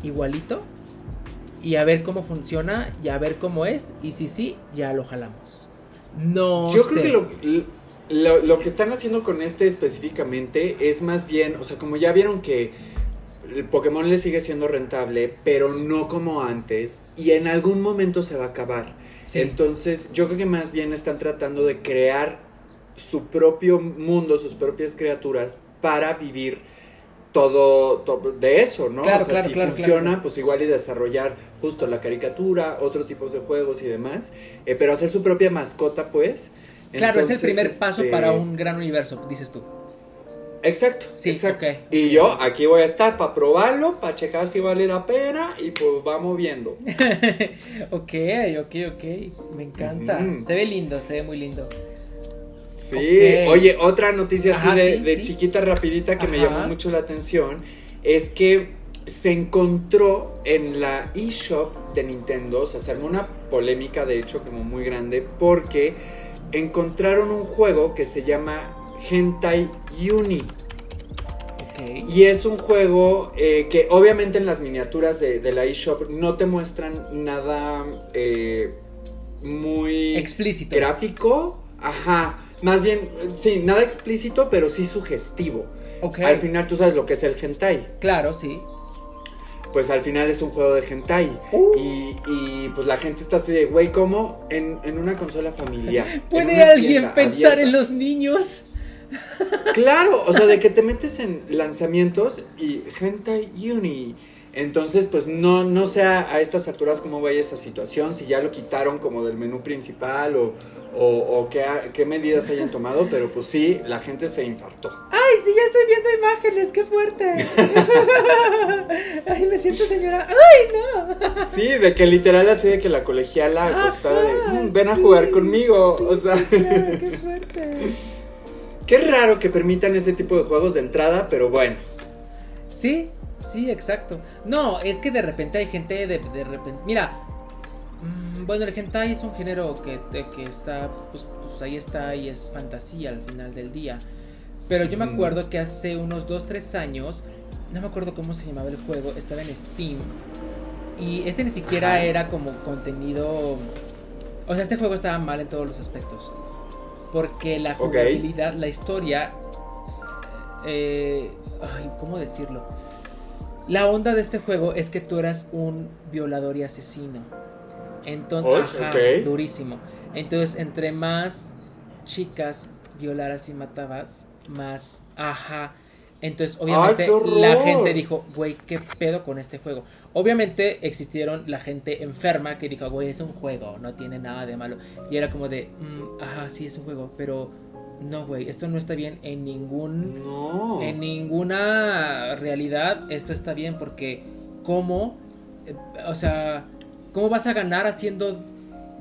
igualito y a ver cómo funciona y a ver cómo es. Y si sí, ya lo jalamos. No Yo sé. creo que lo, lo, lo que están haciendo con este específicamente es más bien, o sea, como ya vieron que el Pokémon le sigue siendo rentable, pero no como antes, y en algún momento se va a acabar. Sí. Entonces, yo creo que más bien están tratando de crear su propio mundo, sus propias criaturas para vivir todo, todo de eso, ¿no? Claro, o sea, claro, si claro, funciona, pues igual y desarrollar justo la caricatura, otro tipo de juegos y demás, eh, pero hacer su propia mascota, pues. Claro, es el primer paso este, para un gran universo, dices tú. Exacto, Sí, exacto. Y yo aquí voy a estar para probarlo, para checar si vale la pena y pues vamos viendo. ok, ok, ok. Me encanta. Se ve lindo, se ve muy lindo. Sí, oye, otra noticia así de, sí, de sí. chiquita rapidita que me llamó mucho la atención es que se encontró en la eShop de Nintendo, o sea, se armó una polémica de hecho como muy grande porque encontraron un juego que se llama Hentai Uni. Ok. Y es un juego eh, que obviamente en las miniaturas de, de la eShop no te muestran nada eh, muy Explícito. gráfico. Ajá. Más bien, sí, nada explícito, pero sí sugestivo. Al final tú sabes lo que es el hentai. Claro, sí. Pues al final es un juego de hentai. Uh. Y, y, pues la gente está así de, güey, ¿cómo? En, en una consola familiar. ¿Puede alguien pensar abierta. en los niños? Claro, o sea, de que te metes en lanzamientos y Hentai Uni. Entonces, pues no, no sé a, a estas alturas cómo vaya esa situación, si ya lo quitaron como del menú principal o, o, o qué, medidas hayan tomado, pero pues sí, la gente se infartó. Ay, sí, ya estoy viendo imágenes, qué fuerte. Ay, me siento señora. Ay, no. Sí, de que literal así de que la colegiala acostada de, "Mm, ven a jugar conmigo. sí, o sea, sí, claro, qué fuerte. qué raro que permitan ese tipo de juegos de entrada, pero bueno. Sí, sí, exacto. No, es que de repente hay gente de, de repente. Mira, mm, bueno, el hentai es un género que, que está, pues, pues ahí está y es fantasía al final del día. Pero yo me acuerdo que hace unos 2-3 años, no me acuerdo cómo se llamaba el juego, estaba en Steam. Y este ni siquiera Ajá. era como contenido. O sea, este juego estaba mal en todos los aspectos. Porque la jugabilidad, la historia. eh, ay, ¿cómo decirlo? La onda de este juego es que tú eras un violador y asesino. Entonces, ajá, durísimo. Entonces, entre más chicas violaras y matabas, más, ajá. Entonces, obviamente, la gente dijo, güey, ¿qué pedo con este juego? Obviamente existieron la gente enferma que dijo, güey, es un juego, no tiene nada de malo. Y era como de, "Mm, ajá, sí, es un juego, pero no, güey, esto no está bien en ningún No. en ninguna realidad esto está bien porque cómo, eh, o sea, cómo vas a ganar haciendo,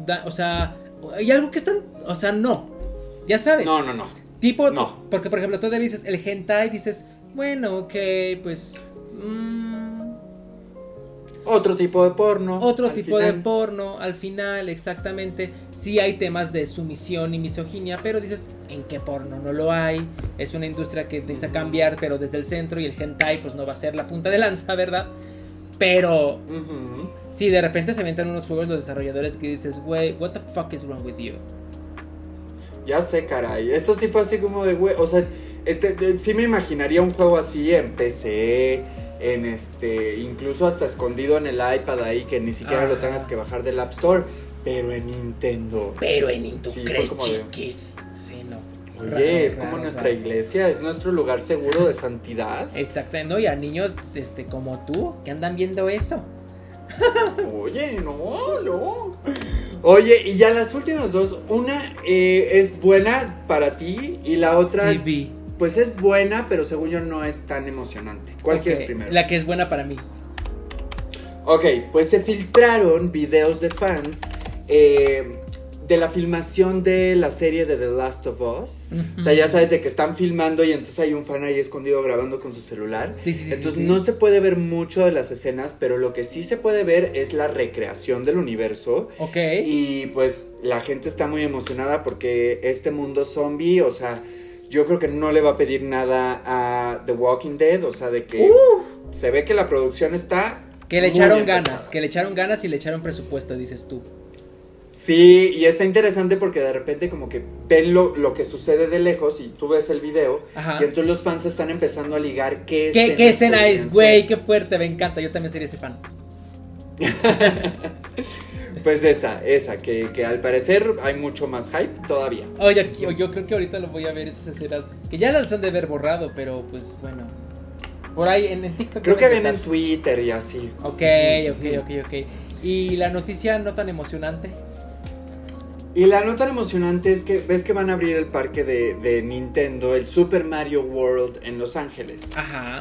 da- o sea, hay algo que están, o sea, no, ya sabes. No, no, no. Tipo, No. porque por ejemplo, tú dices el hentai, dices, bueno, ok, pues. mm, Otro tipo de porno. otro tipo de porno, al final, exactamente. Sí hay temas de sumisión y misoginia, pero dices, ¿en qué porno no lo hay? Es una industria que necesita cambiar, pero desde el centro y el hentai, pues no va a ser la punta de lanza, ¿verdad? Pero sí, de repente se inventan unos juegos los desarrolladores que dices, güey, what the fuck is wrong with you? Ya sé, caray. Eso sí fue así como de, güey. O sea, este, sí me imaginaría un juego así en PC, en este, incluso hasta escondido en el iPad ahí, que ni siquiera lo Ajá. tengas que bajar del App Store, pero en Nintendo. Pero en Sí, fue crees de- chiquis. Sí, no. Oye, Raro, es como raro, nuestra raro. iglesia, es nuestro lugar seguro de santidad. Exacto, ¿no? Y a niños este, como tú que andan viendo eso. Oye, no, no. Oye, y ya las últimas dos, una eh, es buena para ti y la otra, Sí, vi. Pues es buena, pero según yo no es tan emocionante. ¿Cuál quieres primero? La que es buena para mí. Ok, pues se filtraron videos de fans eh, de la filmación de la serie de The Last of Us. O sea, ya sabes de que están filmando y entonces hay un fan ahí escondido grabando con su celular. Sí, sí, sí, Entonces sí. no se puede ver mucho de las escenas, pero lo que sí se puede ver es la recreación del universo. Ok. Y pues la gente está muy emocionada porque este mundo zombie, o sea, yo creo que no le va a pedir nada a The Walking Dead, o sea, de que se ve que la producción está... que le echaron ganas, que le echaron ganas y le echaron presupuesto, dices tú. Sí, y está interesante porque de repente como que ven lo, lo que sucede de lejos y tú ves el video Ajá. y entonces los fans están empezando a ligar qué ¿Qué, qué escena es, güey? Qué fuerte, me encanta. Yo también sería ese fan. Pues esa, esa, que, que al parecer hay mucho más hype todavía. Oye, aquí- yo creo que ahorita lo voy a ver esas escenas. Que ya las han de haber borrado, pero pues bueno. Por ahí en, en TikTok. Creo que ven en Twitter y así. Ok, ok, ok, ok. Y la noticia no tan emocionante. Y la nota emocionante es que ves que van a abrir el parque de, de Nintendo, el Super Mario World en Los Ángeles. Ajá.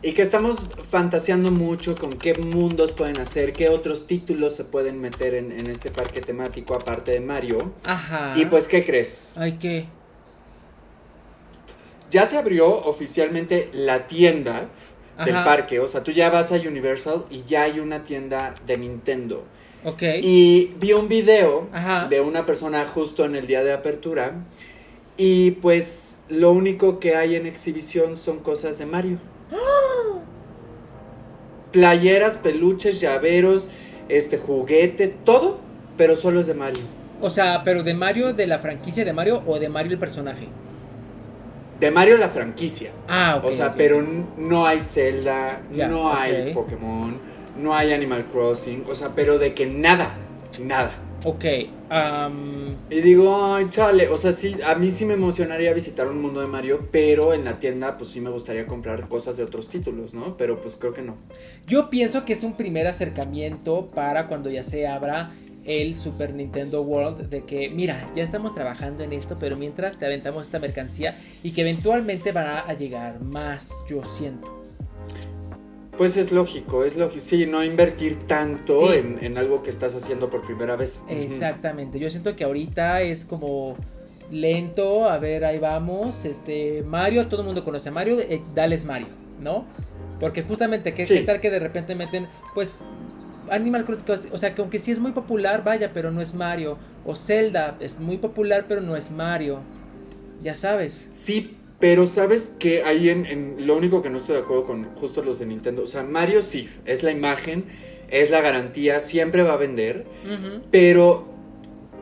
Y que estamos fantaseando mucho con qué mundos pueden hacer, qué otros títulos se pueden meter en, en este parque temático aparte de Mario. Ajá. Y pues, ¿qué crees? Ay, ¿qué? Ya se abrió oficialmente la tienda del parque. O sea, tú ya vas a Universal y ya hay una tienda de Nintendo. Ok. Y vi un video Ajá. de una persona justo en el día de apertura. Y pues lo único que hay en exhibición son cosas de Mario. Playeras, peluches, llaveros, este, juguetes, todo, pero solo es de Mario. O sea, pero de Mario, de la franquicia de Mario o de Mario el personaje. De Mario la franquicia. Ah, ok. o sea, pero no hay Zelda, Ya, no hay ok. Pokémon, no hay Animal Crossing, o sea, pero de que nada, nada. Ok. am, Y digo, ay, chale, o sea, sí, a mí sí me emocionaría visitar un mundo de Mario, pero en la tienda pues sí me gustaría comprar cosas de otros títulos, ¿no? Pero pues creo que no. yo pienso que es un primer acercamiento para cuando ya se abra el Super Nintendo World de que, mira, ya estamos trabajando en esto, pero mientras te aventamos esta mercancía y que eventualmente van a llegar más, yo siento. Pues es lógico, es lógico, sí, no invertir tanto Sí. en, en algo que estás haciendo por primera vez. Exactamente, yo siento que ahorita es como lento, a ver, ahí vamos, este, Mario, todo el mundo conoce a Mario, eh, dales Mario, ¿no? Porque justamente, ¿qué, Sí. qué tal que de repente meten, pues, Animal Crossing, o sea, que aunque sí es muy popular, vaya, pero no es Mario, o Zelda, es muy popular, pero no es Mario, ya sabes. Sí, pero sabes que ahí en, en- lo único que no estoy de acuerdo con justo los de Nintendo, o sea, Mario sí, es la imagen, es la garantía, siempre va a vender, pero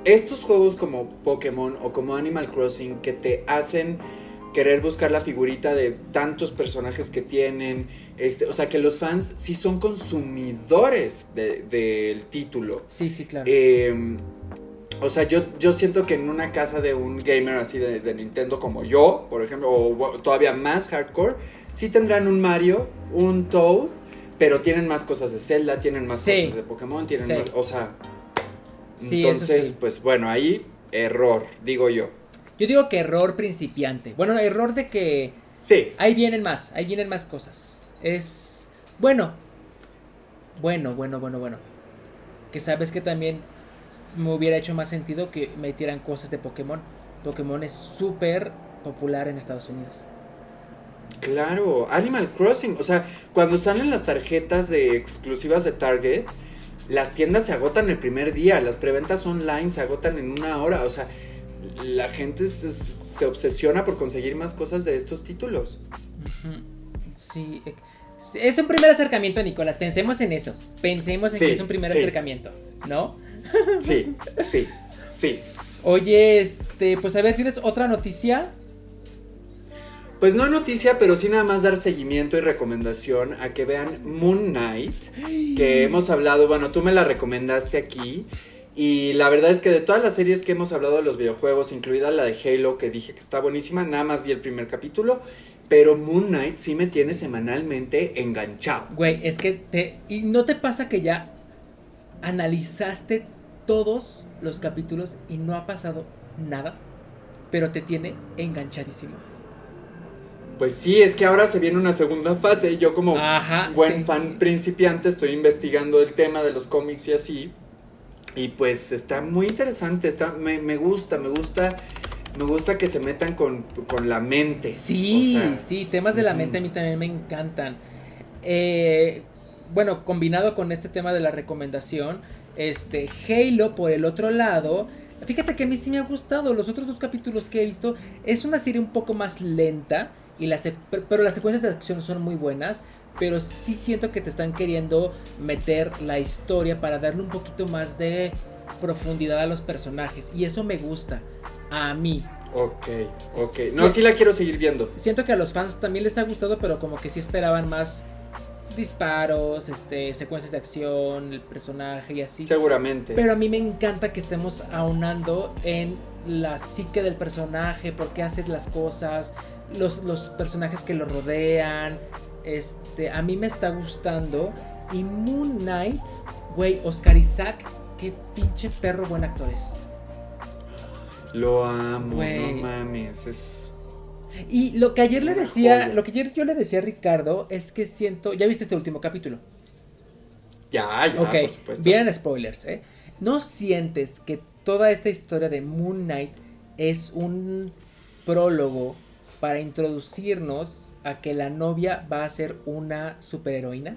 estos juegos como Pokémon o como Animal Crossing que te hacen querer buscar la figurita de tantos personajes que tienen, este, o sea, que los fans sí son consumidores de- del título. Sí, sí, claro. Eh, o sea, yo, yo siento que en una casa de un gamer así de, de Nintendo como yo, por ejemplo, o todavía más hardcore, sí tendrán un Mario, un Toad, pero tienen más cosas de Zelda, tienen más Sí. cosas de Pokémon, tienen Sí. más, o sea, Sí, entonces, sí. pues bueno, ahí error, digo yo. Yo digo que error principiante. Bueno, error de que Sí, ahí vienen más, ahí vienen más cosas. Es, bueno, bueno, bueno, bueno, bueno. Que sabes que también me hubiera hecho más sentido que metieran cosas de Pokémon. Pokémon es súper popular en Estados Unidos. Claro, Animal Crossing. O sea, cuando salen las tarjetas de exclusivas de Target, las tiendas se agotan el primer día. Las preventas online se agotan en una hora. O sea, la gente se, se obsesiona por conseguir más cosas de estos títulos. Sí. Es un primer acercamiento, Nicolás. Pensemos en eso. Pensemos en que es un primer acercamiento, ¿no? Sí, sí, sí. Oye, este, pues a ver, ¿tienes otra noticia? Pues no noticia, pero sí nada más dar seguimiento y recomendación a que vean Moon Knight, que hemos hablado, bueno, tú me la recomendaste aquí. Y la verdad es que de todas las series que hemos hablado de los videojuegos, incluida la de Halo, que dije que está buenísima, nada más vi el primer capítulo. Pero Moon Knight sí me tiene semanalmente enganchado. Güey, es que te. ¿Y no te pasa que ya analizaste todos los capítulos y no ha pasado nada? Pero te tiene enganchadísimo. Pues sí, es que ahora se viene una segunda fase y yo como buen fan principiante estoy investigando el tema de los cómics y así. Y pues está muy interesante, está, me, me gusta, me gusta me gusta que se metan con, la mente. Sí, sí, temas de la mente a mí también me encantan. Eh, bueno, combinado con este tema de la recomendación, este Halo por el otro lado, fíjate que a mí sí me ha gustado. Los otros dos capítulos que he visto es una serie un poco más lenta y las pero las secuencias de acción son muy buenas. Pero sí siento que te están queriendo meter la historia para darle un poquito más de profundidad a los personajes. Y eso me gusta a mí. Ok, ok. No, sí la quiero seguir viendo. Siento que a los fans también les ha gustado, pero como que sí esperaban más disparos, este, secuencias de acción, el personaje y así. Seguramente. Pero a mí me encanta que estemos aunando en la psique del personaje, por qué hace las cosas, los, los personajes que lo rodean. Este, a mí me está gustando. Y Moon Knight, güey, Oscar Isaac, qué pinche perro buen actor es. Lo amo, no mames, es... Y lo que ayer le decía, lo que ayer yo le decía a Ricardo es que siento, ¿ya viste este último capítulo? Ya, ya, por supuesto. Vienen spoilers, ¿eh? ¿No sientes que toda esta historia de Moon Knight es un prólogo para introducirnos a que la novia va a ser una superheroína?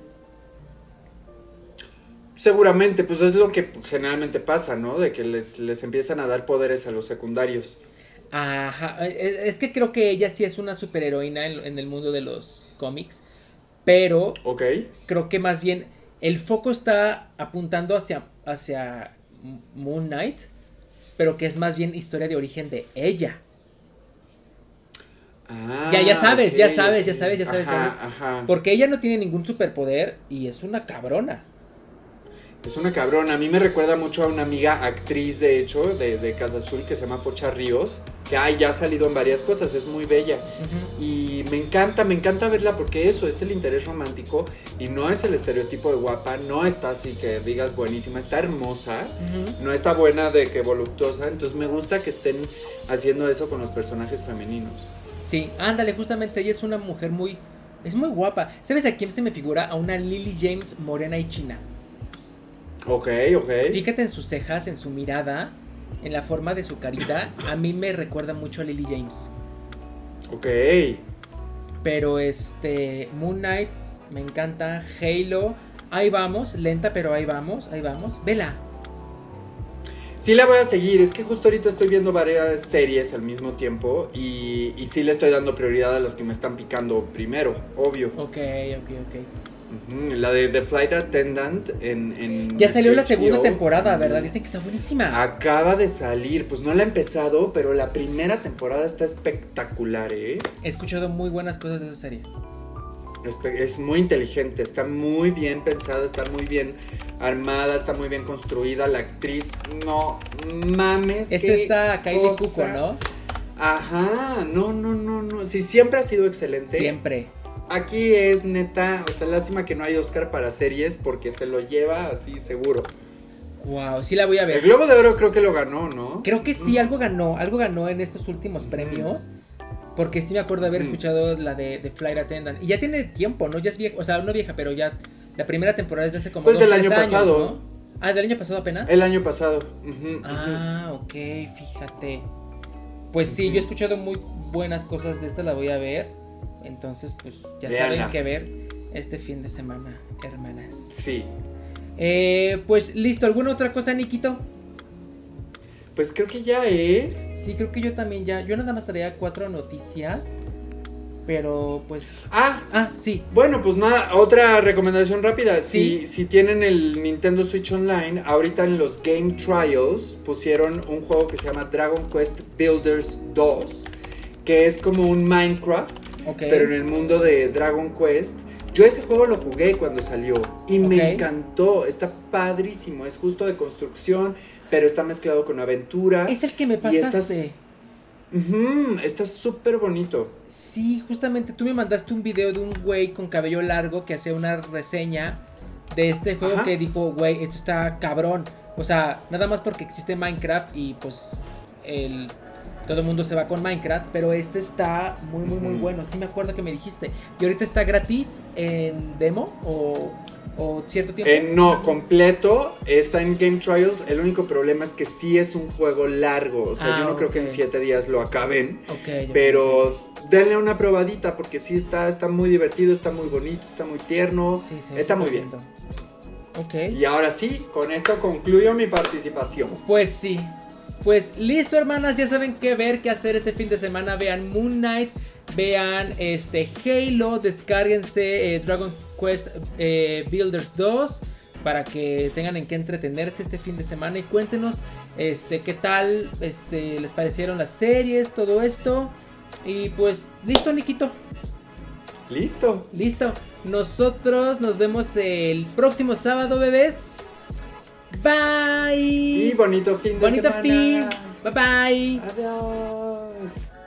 Seguramente, pues es lo que generalmente pasa, ¿no? De que les, les empiezan a dar poderes a los secundarios. Ajá, es que creo que ella sí es una superheroína en, en el mundo de los cómics, pero creo que más bien el foco está apuntando hacia, hacia Moon Knight, pero que es más bien historia de origen de ella. Ah, ya, ya sabes, ya sabes, ya sabes, ya sabes, Ajá. Porque ella no tiene ningún superpoder y es una cabrona. Es una cabrona. A mí me recuerda mucho a una amiga actriz, de hecho, de, Casa Azul, que se llama Pocha Ríos, que ay, ya ha salido en varias cosas, es muy bella. Y me encanta, me encanta verla porque eso es el interés romántico y no es el estereotipo de guapa, no está así que digas buenísima, está hermosa, no está buena de que voluptuosa. Entonces me gusta que estén haciendo eso con los personajes femeninos. Sí, ándale, justamente ella es una mujer muy. Es muy guapa. ¿Sabes a quién se me figura? A una Lily James morena y china. Ok, ok. Fíjate en sus cejas, en su mirada, en la forma de su carita. A mí me recuerda mucho a Lily James. Ok. Pero este, Moon Knight, me encanta. Halo, ahí vamos, lenta, pero ahí vamos, ahí vamos. Vela. Sí la voy a seguir, es que justo ahorita estoy viendo varias series al mismo tiempo y, y sí le estoy dando prioridad a las que me están picando primero, obvio. Ok, ok, ok. La de The Flight Attendant en... ya salió la segunda temporada, ¿verdad? Dicen que está buenísima. Acaba de salir, pues no la he empezado, pero la primera temporada está espectacular, ¿eh? He escuchado muy buenas cosas de esa serie. Es, muy inteligente, está muy bien pensada, está muy bien armada, está muy bien construida. La actriz, no mames. Es esta Kylie Cuco, ¿no? Ajá, no, no, no, no. Sí, siempre ha sido excelente. Siempre. Aquí es neta, o sea, lástima que no hay Oscar para series porque se lo lleva así seguro. Wow, sí la voy a ver. El Globo de Oro creo que lo ganó, ¿no? Creo que sí, algo ganó, algo ganó en estos últimos premios. Porque sí me acuerdo de haber escuchado la de, de, Flight Attendant. Y ya tiene tiempo, ¿no? Ya es vieja, o sea, no vieja, pero ya La primera temporada es de hace como Pues dos, del año años, pasado. ¿no? Ah, del año pasado apenas. El año pasado. Ah, ok, fíjate. Pues sí, yo he escuchado muy buenas cosas de esta, la voy a ver. Entonces, pues ya saben qué ver este fin de semana, hermanas. Sí. Eh, pues listo, ¿alguna otra cosa, Nikito? Pues creo que ya, ¿eh? Sí, creo que yo también ya. Yo nada más traía cuatro noticias. Pero pues. Ah, Ah, sí. Bueno, pues nada, otra recomendación rápida. Si, Sí. si tienen el Nintendo Switch Online, ahorita en los Game Trials pusieron un juego que se llama Dragon Quest Builders 2, que es como un Minecraft, Pero en el mundo de Dragon Quest. Yo ese juego lo jugué cuando salió y me encantó. Está padrísimo, es justo de construcción, pero está mezclado con aventura. Es el que me y pasaste. estás- Ujú, está súper bonito. Sí, justamente tú me mandaste un video de un güey con cabello largo que hacía una reseña de este juego Ajá. que dijo, güey, esto está cabrón. O sea, nada más porque existe Minecraft y pues el todo el mundo se va con Minecraft, pero este está muy muy muy bueno. Sí me acuerdo que me dijiste. Y ahorita está gratis en demo o, o cierto tiempo. Eh, no, completo, está en Game Trials. El único problema es que sí es un juego largo. O sea, Ah, yo no creo que en ok. 7 días lo acaben. Ok, ok. Pero denle una probadita porque sí está, está muy divertido, está muy bonito, está muy tierno. Sí, ve está muy bien. lindo. Ok. Y ahora sí, con esto concluyo mi participación. Pues sí. Pues listo, hermanas, ya saben qué ver, qué hacer este fin de semana. Vean Moon Knight, vean este Halo, descárguense eh, Dragon Quest eh, Builders 2 para que tengan en qué entretenerse este fin de semana y cuéntenos este qué tal este les parecieron las series, todo esto. Y pues listo, Nikito. Listo. Listo. Nosotros nos vemos el próximo sábado, bebés. Bye. Y bonito fin de Bonito semana. fin. Bye bye. Adiós.